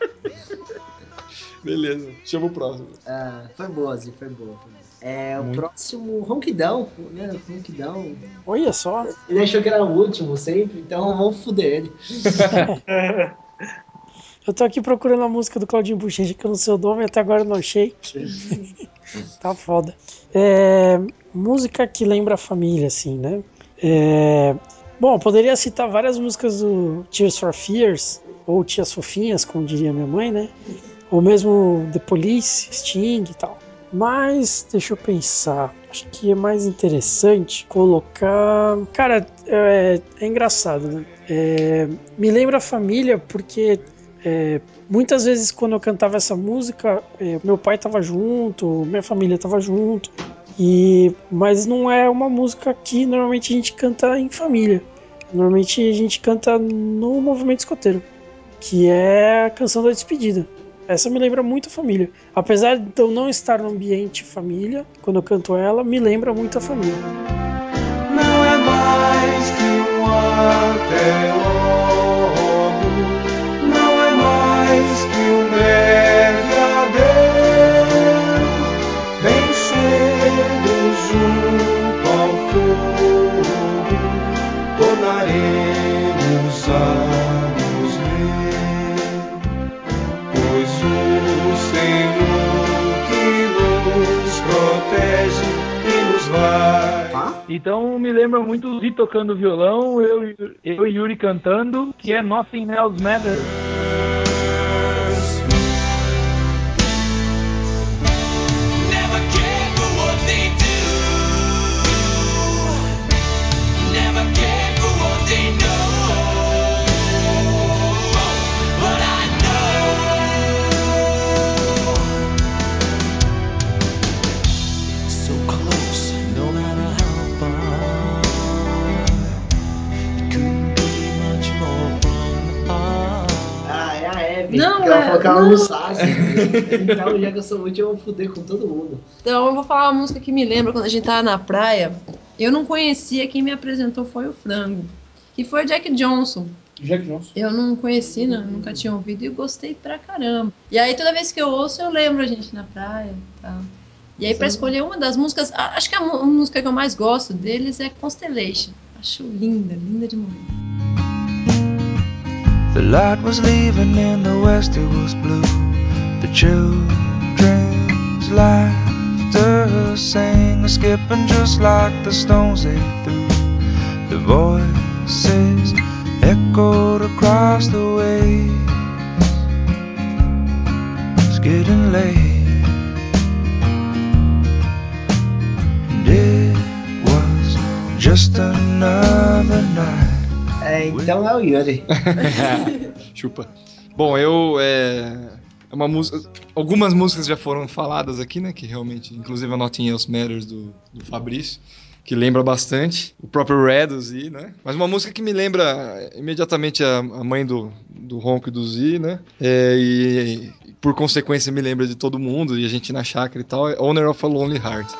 Beleza, chama o próximo. Ah, foi boa, Zi, foi boa. Foi boa. É, o Muito. próximo, Ronquidão, né? Ronquidão. Olha só. Ele achou que era o último sempre, então vamos fuder ele. Eu tô aqui procurando a música do Claudinho Bochecha, que eu não sei o nome, até agora eu não achei. tá foda. É, música que lembra a família, assim, né? É, bom, eu poderia citar várias músicas do Tears for Fears, ou Tias Fofinhas, como diria minha mãe, né? Ou mesmo The Police, Sting e tal. Mas, deixa eu pensar. Acho que é mais interessante colocar. Cara, é, é engraçado, né? É, me lembra a família porque é, muitas vezes quando eu cantava essa música, é, meu pai tava junto, minha família tava junto. E mas não é uma música que normalmente a gente canta em família. Normalmente a gente canta no movimento escoteiro, que é a canção da despedida. Essa me lembra muito a família. Apesar de eu não estar no ambiente família, quando eu canto ela, me lembra muito a família. Não é mais que um até Então me lembra muito o Zi tocando violão, eu, eu e Yuri cantando, que é Nothing Else Matters. Porque ela não sabe. então, já que eu sou útil, eu vou fuder com todo mundo. Então eu vou falar uma música que me lembra quando a gente tava na praia. Eu não conhecia, quem me apresentou foi o Frango. Que foi o Jack Johnson. Jack Johnson. Eu não conheci, não, nunca tinha ouvido e eu gostei pra caramba. E aí toda vez que eu ouço, eu lembro a gente na praia e tal. E aí, pra escolher uma das músicas, acho que a música que eu mais gosto deles é Constellation. Acho linda, linda demais. The light was leaving in the west, it was blue. The children's laughter sang, skipping just like the stones they threw. The voices echoed across the waves. It's getting late. And it was just another night. É, então é o Yuri. Chupa. Bom, eu. É, é uma música. Algumas músicas já foram faladas aqui, né? Que realmente. Inclusive a Nothing Else Matters do, do Fabrício. Que lembra bastante. O próprio Red do Z, né? Mas uma música que me lembra imediatamente a, a mãe do, do Ronco e do Z, né? É, e, e por consequência me lembra de todo mundo. E a gente na chácara e tal. É Owner of a Lonely Heart.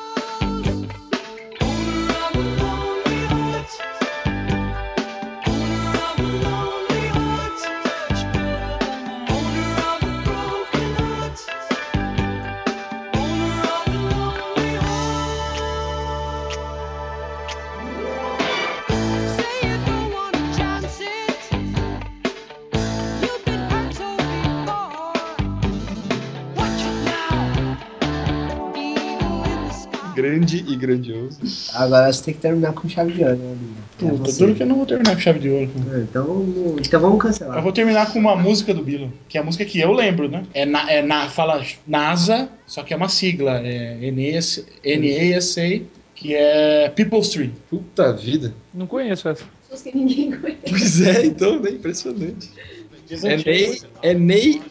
Agora você tem que terminar com chave de ouro, né? É Puta, duro que eu não vou terminar com chave de ouro. Então, vamos- então vamos cancelar. Eu vou terminar com uma música do Bilo, que é a música que eu lembro, né? É, na, é na, fala NASA, só que é uma sigla, é NAS NASA, que é People's Tree. Puta vida. Não conheço essa. Pessoas que ninguém conhece. Pois é, então, né? Impressionante. É Ney, é Ney.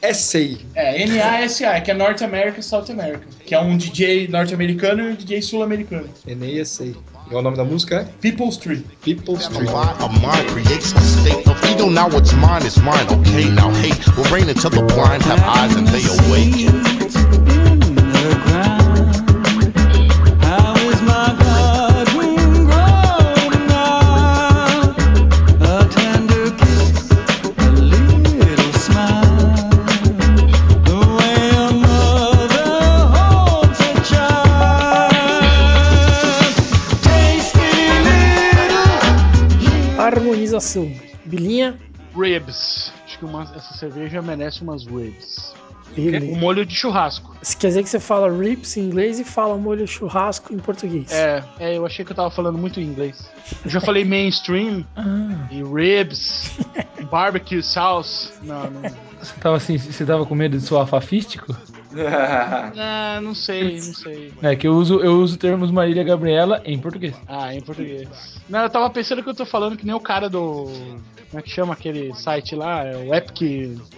É, NASA, que é North America e South America, que é um DJ norte-americano e um DJ sul-americano. É Ney Essay. E o nome da música é? People's Tree. People's A mind creates a state of ego. Now what's mine is mine. Okay, now hate will reign until the blind have eyes and they awake. Ribs. Acho que uma- essa cerveja merece umas ribs. Beleza. Com molho de churrasco. Isso quer dizer que você fala ribs em inglês e fala molho churrasco em português. É, é, eu achei que eu tava falando muito em inglês. Eu já falei mainstream Ah. e ribs, barbecue sauce. Não, não. Você tava assim, você tava com medo de soar fafístico? Ah, não sei, não sei. É que eu uso, eu uso termos Marília Gabriela em português. Ah, em português. Não, eu tava pensando que eu tô falando que nem o cara do. Como é que chama aquele site lá? É o Epic.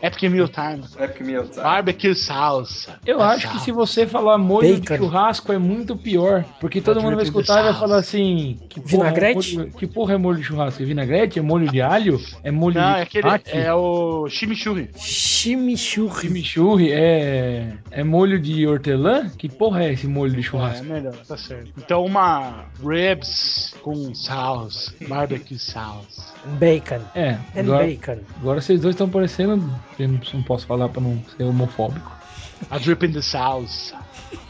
Epic Meal Time. Epic Meal Time. Barbecue sauce. Eu acho que se você falar molho Bacon. de churrasco é muito pior, porque todo mundo vai escutar e vai falar assim, que porra, Vinagrete? é molho- que porra é molho de churrasco? É vinagrete? É molho de alho? É molho Não, de é aquele. É o chimichurri. Chimichurri. Chimichurri é É molho de hortelã? Que porra é esse molho de É churrasco? melhor, tá certo. Então uma ribs com sauce, barbecue sauce. Bacon. É, And agora, bacon. agora vocês dois estão parecendo. Eu não, posso falar pra não ser homofóbico. A drip in the sauce.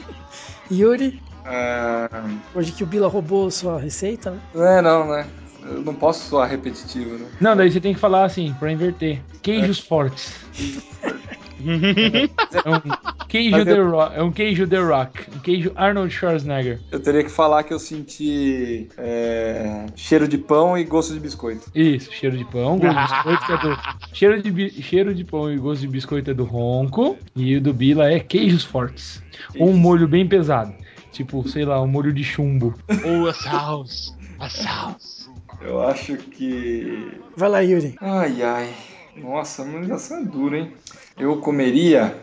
Yuri, Ah, hoje que o Bila roubou sua receita, né? não é não, né? Eu não posso soar repetitivo, né? Não, daí você tem que falar assim, pra inverter. Queijos fortes. É um queijo Mas The eu- Rock. É um queijo The Rock. Um queijo Arnold Schwarzenegger. Eu teria que falar que eu senti é, cheiro de pão e gosto de biscoito. Isso, cheiro de pão, gosto de biscoito é do. Cheiro de, bi- cheiro de pão e gosto de biscoito é do ronco. E o do Bila é queijos fortes. Ou um molho bem pesado. Tipo, sei lá, um molho de chumbo. Ou a sauce. A sauce. Eu acho que. Vai lá, Yuri. Ai, ai. Nossa, a harmonização é dura, hein? Eu comeria.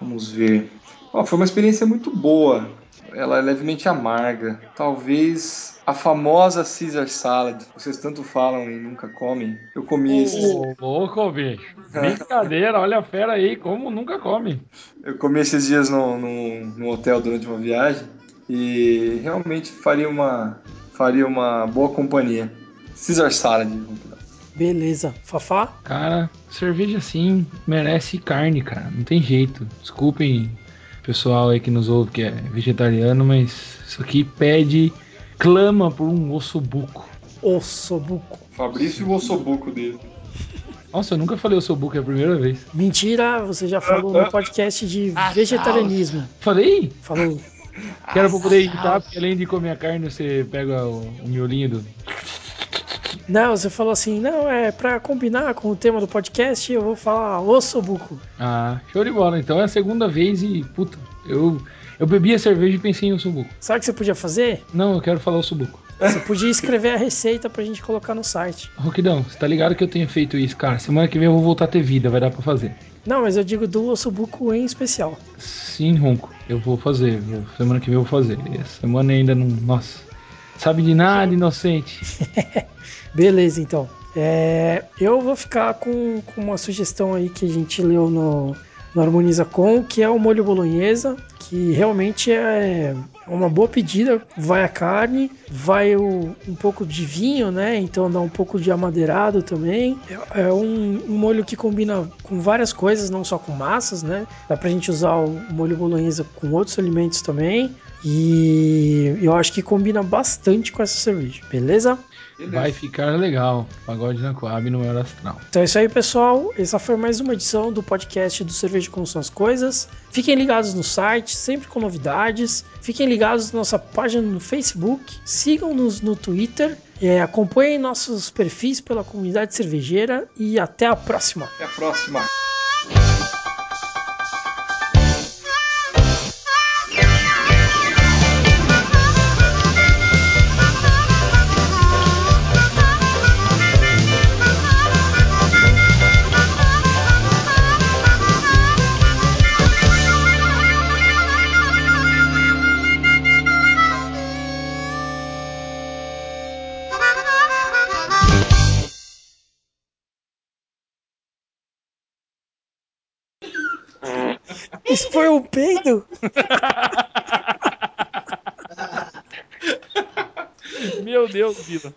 Vamos ver. Ó, foi uma experiência muito boa. Ela é levemente amarga. Talvez a famosa Caesar Salad. Vocês tanto falam e nunca comem. Eu comi esses. Ô, louco, bicho. Brincadeira, olha a fera aí, como nunca come. Eu comi esses dias no, no, no hotel durante uma viagem e realmente faria uma, faria uma boa companhia. Caesar Salad. Beleza. Fafá? Cara, cerveja assim merece carne, cara. Não tem jeito. Desculpem pessoal aí que nos ouve que é vegetariano, mas isso aqui pede, clama por um ossobuco. Ossobuco. Fabrício e o ossobuco dele. Nossa, eu nunca falei ossobuco, é a primeira vez. Mentira, você já falou no podcast de vegetarianismo. Falei? Falou. Que era pra poder editar, porque além de comer a carne, você pega o, o miolinho do. Não, você falou assim, não, é pra combinar com o tema do podcast, eu vou falar ossobuco. Ah, show de bola. Então é a segunda vez e, puta, eu, eu bebi a cerveja e pensei em ossobuco. Sabe o que você podia fazer? Não, eu quero falar ossobuco. Você podia escrever a receita pra gente colocar no site. Roquidão, você tá ligado que eu tenho feito isso, cara? Semana que vem eu vou voltar a ter vida, vai dar pra fazer. Não, mas eu digo do ossobuco em especial. Sim, Ronco, eu vou fazer. semana que vem eu vou fazer. Essa semana ainda não. Nossa. Sabe de nada, inocente. Beleza, então. É, eu vou ficar com, com uma sugestão aí que a gente leu no, no Harmoniza Com, que é o molho bolonhesa, que realmente é uma boa pedida. Vai a carne, vai o- um pouco de vinho, né? Então dá um pouco de amadeirado também. É, é um, um molho que combina com várias coisas, não só com massas, né? Dá pra gente usar o molho bolonhesa com outros alimentos também. E eu acho que combina bastante com essa cerveja, beleza? Vai ficar legal. Pagode na Coab no maior astral. Então é isso aí, pessoal. Essa foi mais uma edição do podcast do Cerveja Como São as Coisas. Fiquem ligados no site, sempre com novidades. Fiquem ligados na nossa página no Facebook. Sigam-nos no Twitter. É, acompanhem nossos perfis pela comunidade cervejeira. E até a próxima. Até a próxima. Isso foi um peido? Meu Deus, Vila.